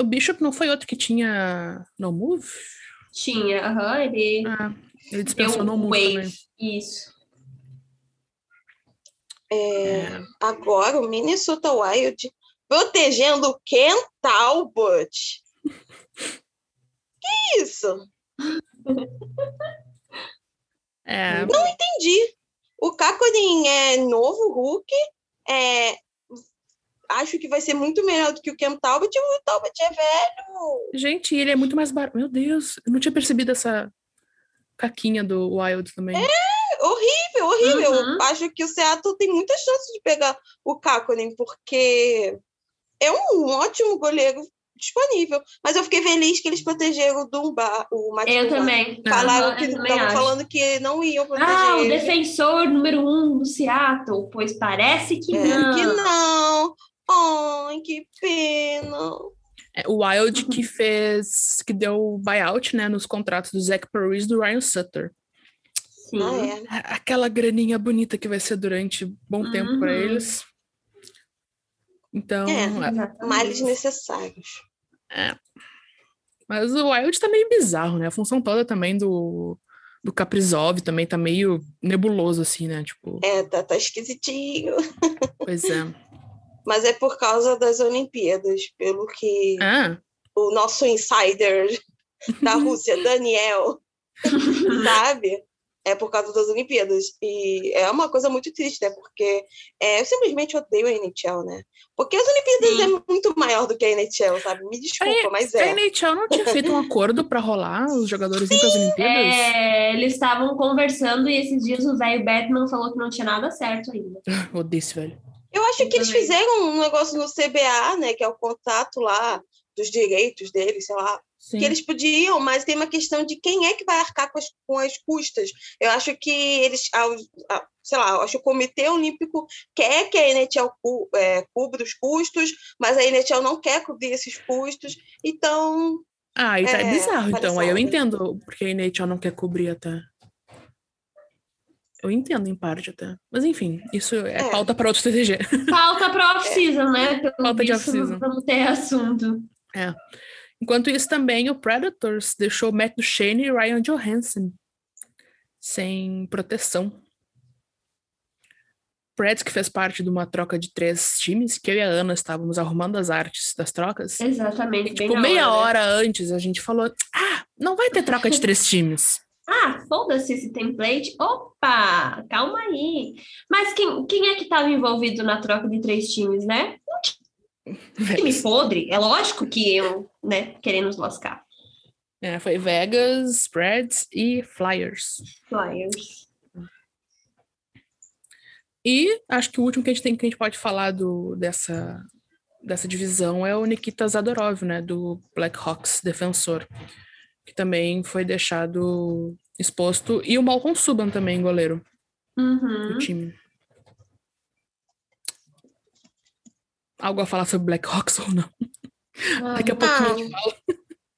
O Bishop não foi outro que tinha no move? Tinha, aham, ele Ah, ele dispensou no move também. Isso. É, agora o Minnesota Wild protegendo o Ken Talbot. Que isso? É, Entendi. O Kakorin é novo Hulk. É, acho que vai ser muito melhor do que o Ken Talbot. O Talbot é velho. gente, ele é muito mais barato. Meu Deus, eu não tinha percebido essa caquinha do Wild também. Horrível, horrível. Uhum. Eu acho que o Seattle tem muita chance de pegar o Kakorin, porque é um ótimo goleiro disponível. Mas eu fiquei feliz que eles protegeram o Dumba, o Matt Eu Dumba. também. Falaram Aham, que estavam falando que não iam proteger Ah, o ele. defensor número um do Seattle, pois parece que É, não. Que não. Ai, que pena. É, o Wild que fez, que deu buyout, né, nos contratos do Zach Parise e do Ryan Sutter. Sim. Ah, é. Aquela graninha bonita que vai ser durante bom tempo para Uhum. eles. Então, É. é. Males necessários. mas o Wild tá meio bizarro, né? A função toda também do, do Kaprizov também tá meio nebuloso, assim, né? Tipo, É, tá, tá esquisitinho. pois é. Mas é por causa das Olimpíadas, pelo que Ah, o nosso insider da Rússia, Daniel, sabe? É por causa das Olimpíadas. E é uma coisa muito triste, né? Porque é, eu simplesmente odeio a NHL, né? Porque as Olimpíadas Sim. é muito maior do que a NHL, sabe? Me desculpa, mas a é. NHL não tinha feito um acordo pra rolar os jogadores ir pras Olimpíadas? É, eles estavam conversando e esses dias o velho Batman falou que não tinha nada certo ainda. Odeio esse velho. Eu acho que eles também. fizeram um negócio no CBA, né? Que é o contato lá dos direitos deles, sei lá. Sim. que eles podiam, mas tem uma questão de quem é que vai arcar com as, com as custas. Eu acho que eles, ao- a- sei lá, eu acho que o Comitê Olímpico quer que a NHL cu- é, cubra os custos, mas a NHL não quer cobrir esses custos, então Ah, e tá É, bizarro, então. Aí eu palhaçada. entendo porque a NHL não quer cobrir até. Eu entendo em parte até. Mas enfim, isso é, É. pauta para outro TTG. Falta pra off-season, né? Pelo Falta de off-season. Vamos ter assunto. Enquanto isso, também o Predators deixou Matt Duchene e Ryan Johansson sem proteção. Preds, que fez parte de uma troca de três times, que eu e a Ana estávamos arrumando as artes das trocas. Exatamente. E, tipo, meia né? hora antes, a gente falou: ah, não vai ter troca de três times. Ah, foda-se esse template. Opa, calma aí. Mas quem, quem é que estava envolvido na troca de três times, né? Time podre. É lógico que eu, né, querendo nos lascar. É, foi Vegas, Preds e Flyers. Flyers. E acho que o último que a gente tem que a gente pode falar do, dessa, dessa divisão é o Nikita Zadorov, né? Do Blackhawks defensor. Que também foi deixado exposto. E o Malcolm Subban também, goleiro do Uhum. time. Algo a falar sobre Blackhawks ou não? Daqui a pouquinho a gente fala.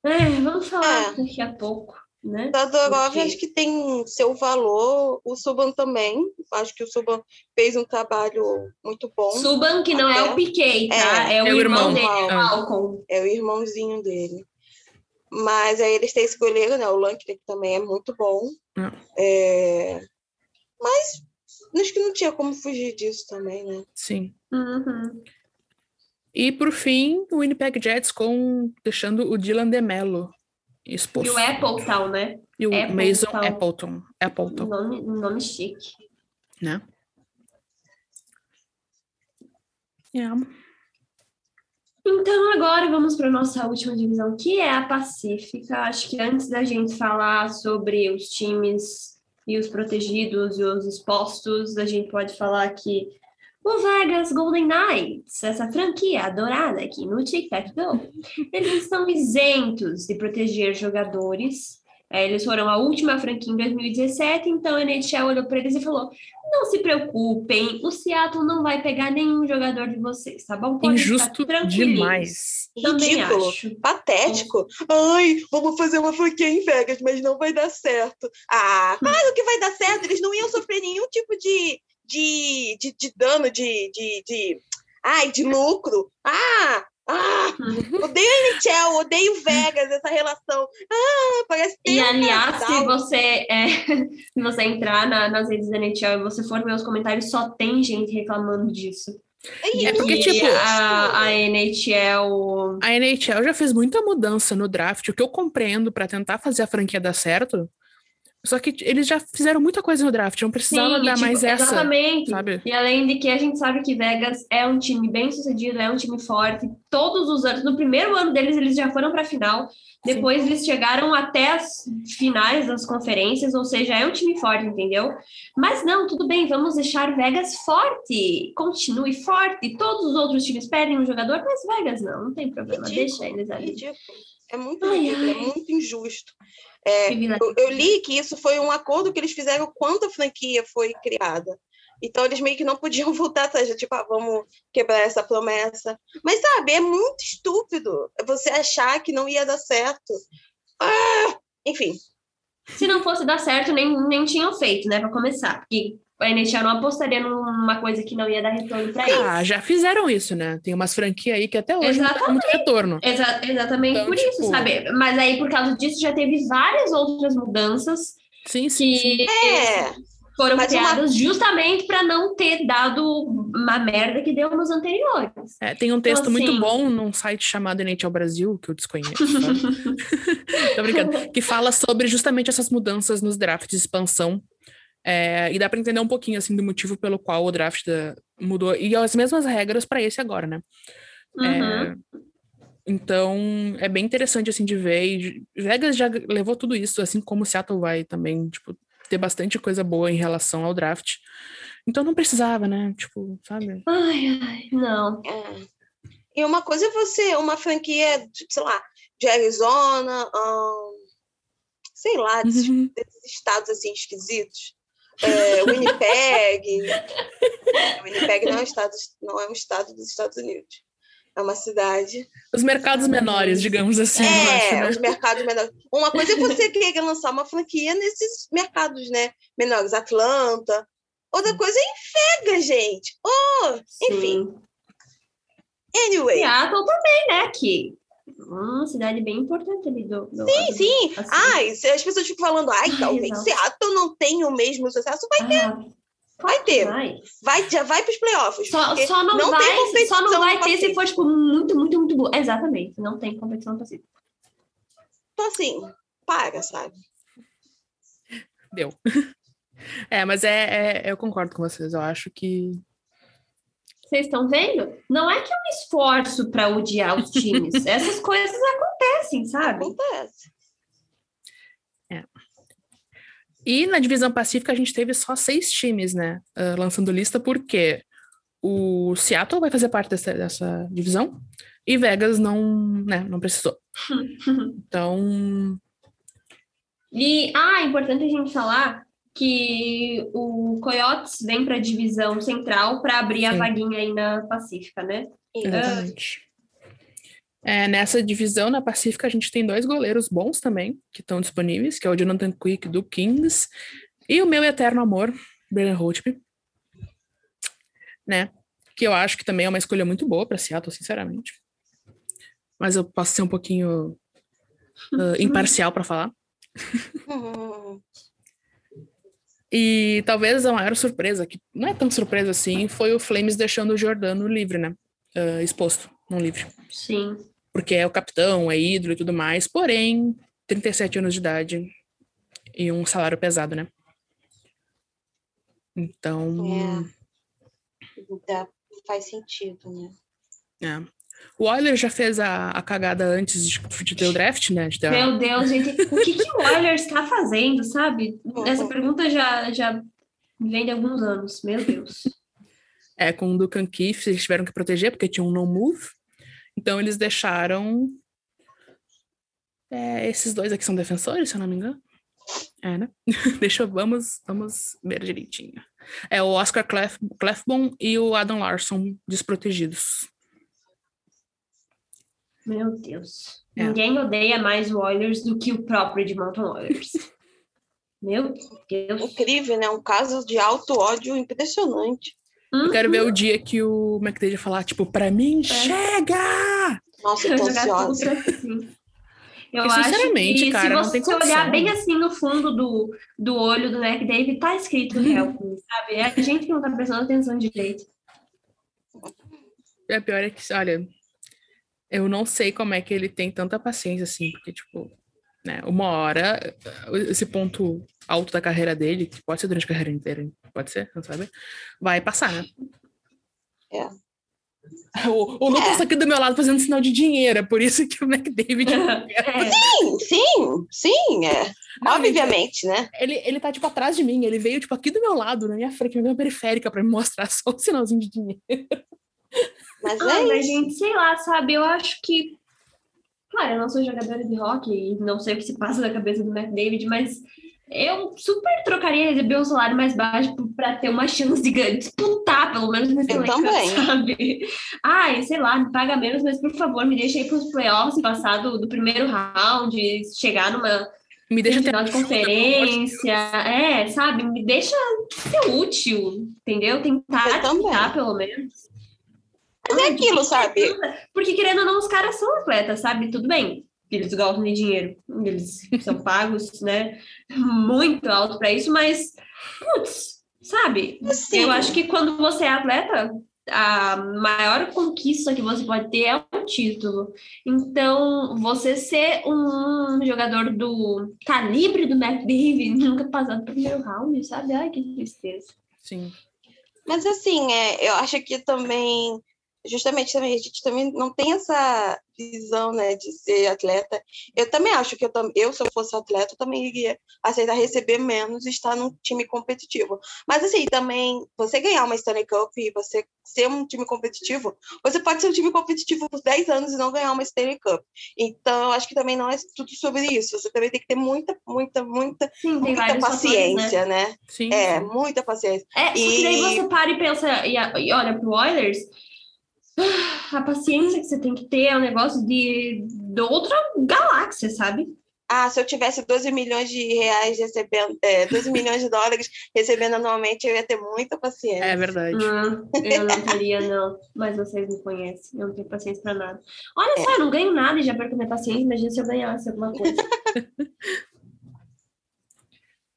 É, vamos falar É. daqui a pouco, né? Todorov Porque- acho que tem seu valor, o Suban também. Acho que o Suban fez um trabalho muito bom. Suban, que não é Até. o Piquet, tá? É, o É o irmão, irmão. dele, é o Ah. Malcolm. É o irmãozinho dele. Mas aí eles têm esse goleiro, né? O Lankler, que também é muito bom. Ah. É, Mas acho que não tinha como fugir disso também, né? Sim. Uhum. E por fim, o Winnipeg Jets com deixando o Dylan DeMello E exposto. o Appletown, né? E o Appleton. Mason Appleton. Appleton, Nome, nome chique. né? Yeah. Então, agora vamos para nossa última divisão, que é a Pacífica. Acho que antes da gente falar sobre os times e os protegidos e os expostos, a gente pode falar que o Vegas Golden Knights, essa franquia adorada aqui no Tic Tac Go, eles estão isentos de proteger jogadores. É, eles foram a última franquia em 2017, então a NHL olhou para eles e falou: não se preocupem, o Seattle não vai pegar nenhum jogador de vocês, tá bom? Ficar Injusto tranquilinhos." demais. Também Ridículo. acho. Patético. Ai, vamos fazer uma franquia em Vegas, mas não vai dar certo. Ah, claro que vai dar certo. Eles não iam sofrer nenhum tipo de, de, de, de dano, de, de, de. Ai, de lucro. Ah! Ah! Odeio a NHL, odeio Vegas, essa relação. Ah, parece E ter um aliás, se você, é, se você entrar na- nas redes da NHL e você for ver os comentários, só tem gente reclamando disso. Ai, É porque, Que tipo, a, a NHL. A NHL já fez muita mudança no draft, o que eu compreendo para tentar fazer a franquia dar certo. Só que eles já fizeram muita coisa no draft, não precisava Sim, dar tipo, mais essa, Exatamente. sabe? E além de que a gente sabe que Vegas é um time bem sucedido, é um time forte. Todos os anos, no primeiro ano deles, eles já foram para a final. Depois eles chegaram até as finais das conferências, ou seja, é um time forte, entendeu? Mas não, tudo bem, vamos deixar Vegas forte. Continue forte. Todos os outros times perdem um jogador, mas Vegas não, não tem problema. Ridículo, Deixa eles ali. Ridículo. É muito Ai, ridículo, é ai. muito injusto. É, eu, eu li que isso foi um acordo que eles fizeram quando a franquia foi criada. Então eles meio que não podiam voltar atrás, tipo, ah, vamos quebrar essa promessa. Mas sabe, é muito estúpido você achar que não ia dar certo. Ah, enfim, Se não fosse dar certo, nem, nem tinham feito, né, para começar. Porque a NHL não apostaria numa coisa que não ia dar retorno para eles. Ah, já fizeram isso, né? Tem umas franquias aí que até hoje não dá muito retorno. Exa- exatamente Então, por isso, tipo- sabe? Mas aí, por causa disso, já teve várias outras mudanças Sim, sim, sim. que é. foram mas uma- criadas justamente para não ter dado uma merda que deu nos anteriores. É, tem um texto muito assim- bom num site chamado NHL Brasil, que eu desconheço. sabe? Tô brincando. Que fala sobre justamente essas mudanças nos drafts de expansão. É, e dá pra entender um pouquinho assim do motivo pelo qual o draft da- mudou. E as mesmas regras para esse agora, né? Uhum. É, então, é bem interessante, assim, de ver. E Vegas já levou tudo isso, assim como Seattle vai também, tipo, ter bastante coisa boa em relação ao draft. Então, não precisava, né? Tipo, sabe? Ai, ai, não. É. E uma coisa é você, uma franquia, sei lá, de Arizona, ahn, sei lá, desses, Uhum. desses estados assim esquisitos. É, Winnipeg. Winnipeg não é, um estado, não é um estado dos Estados Unidos. É uma cidade. Os mercados menores, digamos assim, é, acho, né? os mercados menores. Uma coisa é você querer lançar uma franquia nesses mercados né, menores, Atlanta. Outra coisa é em Vegas, gente. Oh, enfim, Sim. anyway. Seattle também, né? Que uma cidade bem importante ali do. do Sim, sim. assim. Ai, se as pessoas ficam falando, ai, talvez exato. Seattle não tenha o mesmo sucesso, vai ter, Ah, vai ter. vai. Vai, já vai para os playoffs. Só, só não, não tem vai, só não vai ter se for, tipo, muito, muito, muito boa. Exatamente, não tem competição no Pacífico. Então, assim, para, sabe? Deu. É, mas é, é- eu concordo com vocês. Eu acho que. Vocês estão vendo? Não é que é um esforço para odiar os times. Essas coisas acontecem, sabe? Acontece. E na divisão pacífica a gente teve só seis times, né? ah, lançando lista, porque o Seattle vai fazer parte dessa, dessa divisão e Vegas não, né, não precisou. Então, E, ah, é importante a gente falar que o Coyotes vem para a divisão central para abrir a Sim. vaguinha aí na Pacífica, né? exatamente. É, nessa divisão, na Pacífica, a gente tem dois goleiros bons também, que estão disponíveis, que é o Jonathan Quick do Kings e o meu eterno amor, Brennan Holtby, né? Que eu acho que também é uma escolha muito boa para Seattle, sinceramente. Mas eu posso ser um pouquinho ah, imparcial para falar. E talvez a maior surpresa, que não é tão surpresa assim, foi o Flames deixando o Jordano livre, né? Uh, exposto, não livre. Sim. Porque é o capitão, é ídolo e tudo mais, porém, 37 anos de idade e um salário pesado, né? Então. É. Dá, faz sentido, né? É. O Oilers já fez a, a cagada antes de, de ter o draft, né? De ter Meu. Deus, gente, o que, que o Oilers está fazendo, sabe? Essa pergunta já, já vem de alguns anos, meu Deus. É, com o Ducan Keith, eles tiveram que proteger, porque tinha um no-move. Então, eles deixaram... É, esses dois aqui são defensores, se eu não me engano. É, né? Deixa eu... Vamos, vamos ver direitinho. É o Oscar Clef, Clefbon e o Adam Larson desprotegidos. Meu Deus. É. Ninguém odeia mais o Oilers do que o próprio Edmonton Oilers. Meu Deus. Incrível, né? Um caso de alto ódio impressionante. Eu quero ver o dia que o McDavid falar, tipo, pra mim, é. chega! Nossa, eu tô ansiosa. Eu Porque, sinceramente, que, cara, se você olhar bem assim no fundo do, do olho do McDavid, tá escrito help sabe? É a gente que não tá prestando atenção direito. É pior é que, olha, eu não sei como é que ele tem tanta paciência assim, porque, tipo, né, uma hora, esse ponto alto da carreira dele, que pode ser durante a carreira inteira, pode ser, não sabe? Vai passar, né? É. O, o Lucas é. tá aqui do meu lado fazendo sinal de dinheiro, é por isso que o McDavid. É. Sim, sim, sim, é. Não, Obviamente, né? Ele, ele tá, tipo, atrás de mim, ele veio, tipo, aqui do meu lado, na minha frente, na minha periférica, pra me mostrar só um sinalzinho de dinheiro. Mas ah, é mas, gente, sei lá, sabe? Eu acho que. Claro, eu não sou jogadora de hockey e não sei o que se passa na cabeça do McDavid, mas eu super trocaria receber um salário mais baixo para ter uma chance de disputar, pelo menos nesse eu também. sabe? Ai, sei lá, me paga menos, mas por favor, me deixa ir para os playoffs passar do, do, primeiro round, chegar numa me deixa final de conferência, é, sabe? Me deixa ser útil, entendeu? Tentar, tentar pelo menos. Mas é aquilo, sabe? Porque querendo ou não, os caras são atletas, sabe? Tudo bem. Eles gostam de dinheiro, eles são pagos, né? Muito alto para isso, mas, putz, sabe? Sim. Eu acho que quando você é atleta, a maior conquista que você pode ter é um título. Então, você ser um jogador do calibre do McDavid, nunca passar do primeiro round, sabe? Ai, que tristeza. Sim. Mas assim, é, eu acho que também justamente também a gente também não tem essa visão, né, de ser atleta. Eu também acho que eu, eu se eu fosse atleta, eu também iria aceitar receber menos e estar num time competitivo. Mas assim, também você ganhar uma Stanley Cup e você ser um time competitivo, você pode ser um time competitivo por 10 anos e não ganhar uma Stanley Cup. Então, eu acho que também não é tudo sobre isso. Você também tem que ter muita, muita, muita, Sim, muita paciência, fatores, né? né? Sim. É, muita paciência. É, e... daí você para e pensa, e, e olha pro Oilers, a paciência que você tem que ter é um negócio de, de outra galáxia, sabe? Ah, se eu tivesse 12 milhões de reais recebendo, é, 12 milhões de dólares recebendo anualmente, eu ia ter muita paciência. É verdade. Hum, eu não teria, não. Mas vocês me conhecem, eu não tenho paciência para nada. Olha é. só, eu não ganho nada e já perco minha paciência. Imagina se eu ganhasse alguma coisa.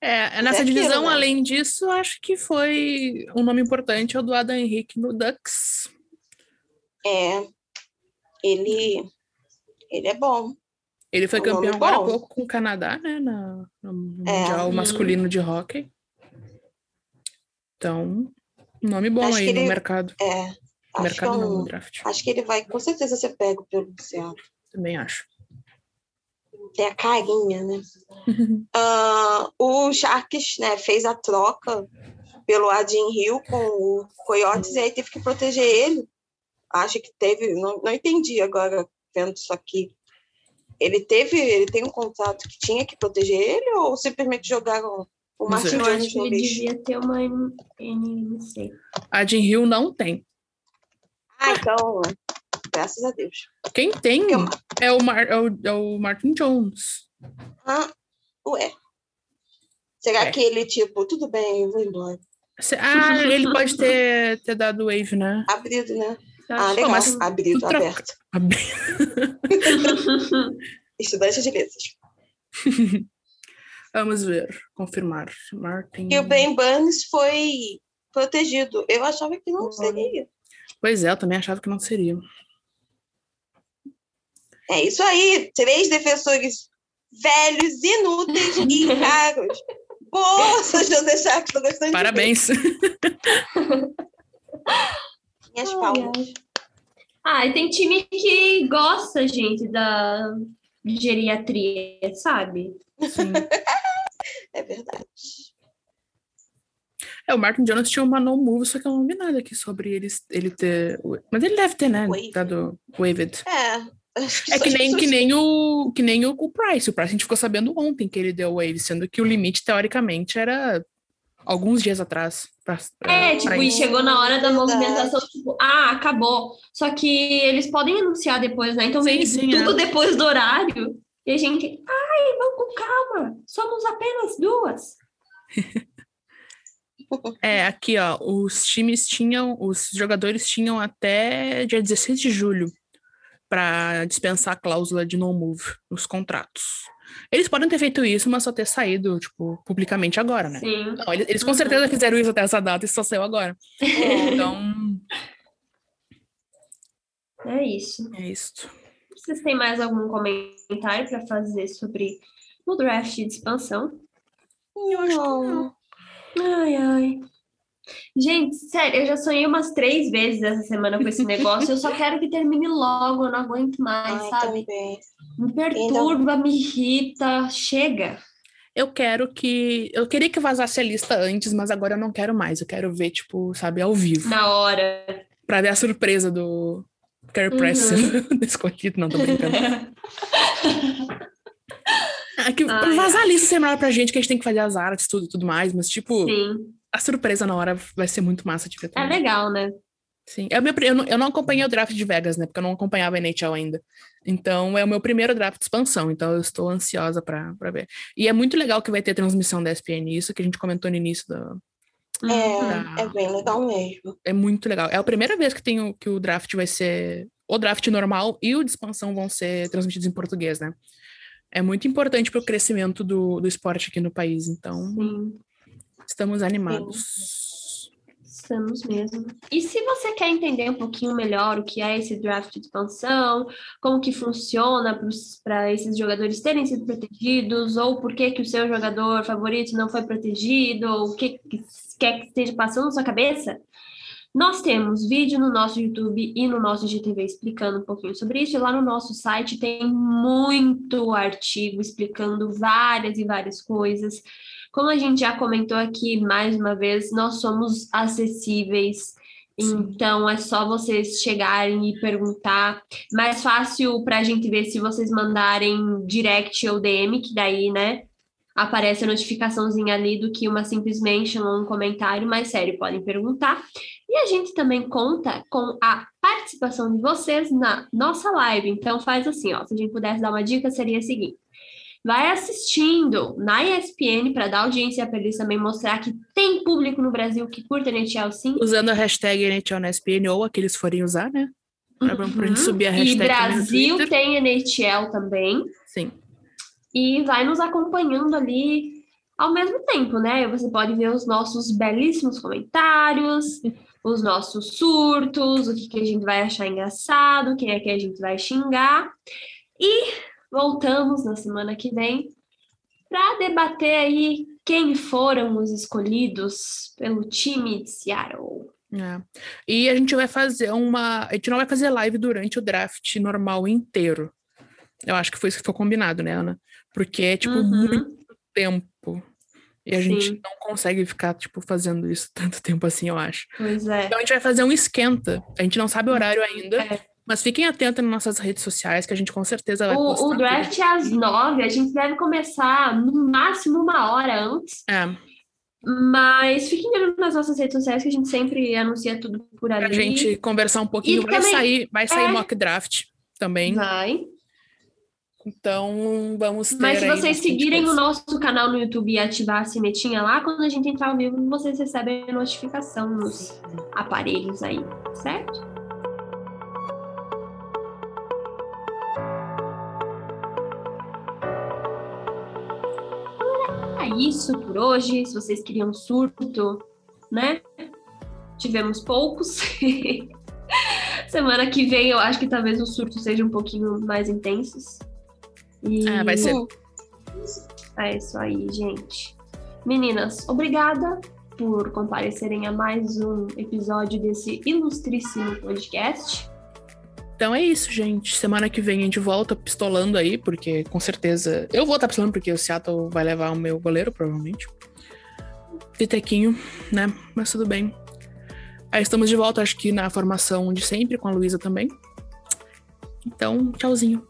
É, nessa é divisão, né? além disso, acho que foi um nome importante é o do Adam Henrique no Ducks. É, ele, ele é bom. Ele foi é um campeão agora há pouco com o Canadá, né? Na, no é, Mundial Masculino de Hockey. Então, nome bom acho aí no ele, mercado. É. No mercado é um, no draft. Acho que ele vai com certeza ser pego pelo Luciano. Também acho. Tem a carinha, né? uh, o Sharks né, fez a troca pelo Adin Hill com o Coyotes e aí teve que proteger ele acha que teve, não, não entendi agora vendo isso aqui. Ele teve, ele tem um contrato que tinha que proteger ele ou simplesmente jogaram o Martin Jones no lixo? Ele devia ter uma NMC. A Jim Hill não tem. Ah, então, graças a Deus. Quem tem é, o Mar, é, o, é o Martin Jones. Ah, ué. Será é. que ele, tipo, tudo bem, eu vou embora? Ah, ele pode ter, ter dado wave, né? Abrido, né? Ah, legal. Mas abrido, troca... aberto. Estudante de letras. Vamos ver, confirmar. Martin. E o Ben Burns foi protegido. Eu achava que não seria. Pois é, eu também achava que não seria. É isso aí. Três defensores velhos, inúteis e raros. Boa, José Shark, tô gostando Parabéns. Minhas Ai, palmas. Ah, e tem time que gosta, gente, da geriatria, sabe? Sim. É verdade. É, o Martin Jones tinha uma no move, só que eu não vi nada aqui sobre ele, ele ter. Mas ele deve ter, né? Waived. Dado waived. É. acho É que as nem, que nem, o, que nem o, o Price. O Price a gente ficou sabendo ontem que ele deu wave, sendo que o limite, teoricamente, era alguns dias atrás. Pra, pra- É, pra tipo, e chegou na hora da movimentação, tipo, ah, acabou. Só que eles podem anunciar depois, né? Então sim, tudo é. depois do horário. E a gente, ai, vamos com calma. Somos apenas duas. É, aqui, ó, os times tinham, os jogadores tinham até dia 16 de julho para dispensar a cláusula de no move nos contratos. Eles podem ter feito isso, mas só ter saído, tipo, publicamente agora, né? Sim. Não, eles, eles com Uhum. certeza fizeram isso até essa data e só saiu agora. É. Então, É isso. é isso. Vocês têm mais algum comentário para fazer sobre o draft de expansão? Eu acho que não. Ai, ai. Gente, sério, eu já sonhei umas três vezes essa semana com esse negócio. Eu só quero que termine logo, eu não aguento mais, Ai, sabe? também. Me perturba, me irrita. Chega. Eu quero que. Eu queria que vazasse a lista antes, mas agora eu não quero mais. Eu quero ver, tipo, sabe, ao vivo. Na hora. Pra ver a surpresa do Carey Uhum. Sendo escolhido. Não, tô brincando. É que Ai, vazar a lista melhor pra gente, que a gente tem que fazer as artes, tudo e tudo mais, mas, tipo, Sim. A surpresa na hora vai ser muito massa de ver É também. legal, né? Sim. É o meu, eu, não, eu não acompanhei o draft de Vegas, né? Porque eu não acompanhava a NHL ainda. Então, é o meu primeiro draft de expansão. Então, eu estou ansiosa pra ver. E é muito legal que vai ter transmissão da ESPN, isso que a gente comentou no início. Da... Uhum. É, é bem legal mesmo. É muito legal. É a primeira vez que, tem o, que o draft vai ser. O draft normal e o de expansão vão ser transmitidos em português, né? É muito importante para o crescimento do, do esporte aqui no país. Então, Sim, estamos animados. estamos mesmo. E se você quer entender um pouquinho melhor o que é esse draft de expansão, como que funciona para esses jogadores terem sido protegidos, ou por que, que o seu jogador favorito não foi protegido, ou o que, que quer que esteja passando na sua cabeça, nós temos vídeo no nosso YouTube e no nosso GTV explicando um pouquinho sobre isso, e lá no nosso site tem muito artigo explicando várias e várias coisas. Como a gente já comentou aqui mais uma vez, nós somos acessíveis. Sim. Então é só vocês chegarem e perguntar. Mais fácil para a gente ver se vocês mandarem direct ou DM, que daí, né, aparece a notificaçãozinha ali do que uma simples mention ou um comentário, mas sério, podem perguntar. E a gente também conta com a participação de vocês na nossa live. Então faz assim, ó, se a gente pudesse dar uma dica, seria a seguinte. Vai assistindo na ESPN para dar audiência para eles também mostrar que tem público no Brasil que curte NHL sim. Usando a hashtag NHL na ESPN ou a que eles forem usar, né? Pra, pra gente Uhum. subir a E hashtag no Brasil tem NHL também. Sim. e vai nos acompanhando ali ao mesmo tempo, né? Você pode ver os nossos belíssimos comentários, os nossos surtos, o que, que a gente vai achar engraçado, quem é que a gente vai xingar. E voltamos na semana que vem para debater aí quem foram os escolhidos pelo time de Seattle. É. E a gente vai fazer uma. A gente não vai fazer live durante o draft normal inteiro. Eu acho que foi isso que foi combinado, né, Ana? Porque é, tipo, Uhum. muito tempo. E a gente Sim. não consegue ficar, tipo, fazendo isso tanto tempo assim, eu acho. Pois é. Então a gente vai fazer um esquenta. A gente não sabe o horário ainda, É. mas fiquem atentos nas nossas redes sociais, que a gente com certeza vai postar. O, o tudo. draft é às nove, a gente deve começar no máximo uma hora antes. É, Mas fiquem olho nas nossas redes sociais que a gente sempre anuncia tudo por ali. pra gente conversar um pouquinho. E vai também- sair, vai sair é. mock draft também. Vai. Então vamos ter. Mas se vocês seguirem o nosso canal no YouTube e ativar a sinetinha lá, quando a gente entrar ao vivo, vocês recebem a notificação nos aparelhos aí, certo? Isso por hoje. Se vocês queriam surto, né? Tivemos poucos. Semana que vem eu acho que talvez os surtos sejam um pouquinho mais intensos. E... Ah, vai ser. É isso aí, gente. Meninas, obrigada por comparecerem a mais um episódio desse ilustríssimo podcast. Então é isso, gente. Semana que vem a gente volta pistolando aí, porque com certeza. Eu vou estar pistolando porque o Seattle vai levar o meu goleiro, provavelmente. Pitequinho, né? Mas tudo bem. Aí estamos de volta, acho que na formação de sempre, com a Luísa também. Então, tchauzinho.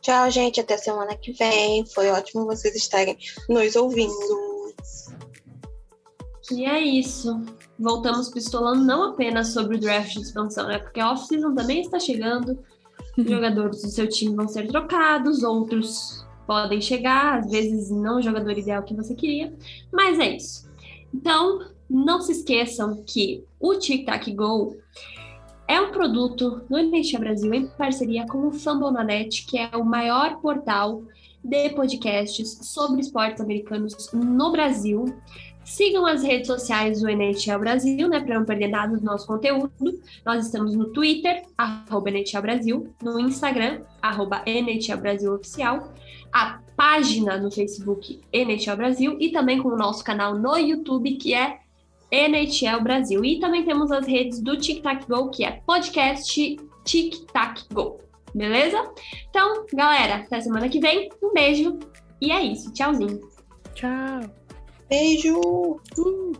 Tchau, gente. Até semana que vem. Foi ótimo vocês estarem nos ouvindo. E é isso. Voltamos pistolando não apenas sobre o draft de expansão, né? Porque a off-season também está chegando. Os jogadores do seu time vão ser trocados, outros podem chegar, às vezes não o jogador ideal que você queria. Mas é isso. Então, não se esqueçam que o Tic Tac Go é um produto do NHL Brasil em parceria com o Fambonanet, que é o maior portal de podcasts sobre esportes americanos no Brasil. Sigam as redes sociais do NHL Brasil, né, para não perder nada do nosso conteúdo. Nós estamos no Twitter, arroba NHL Brasil, no Instagram, arroba NHL Brasil Oficial, a página no Facebook NHL Brasil e também com o nosso canal no YouTube, que é NHL Brasil. E também temos as redes do Tic Tac Go, que é podcast Tic Tac Go. Beleza? Então, galera, até semana que vem. Um beijo e é isso. Tchauzinho. Tchau. Beijo! Uh.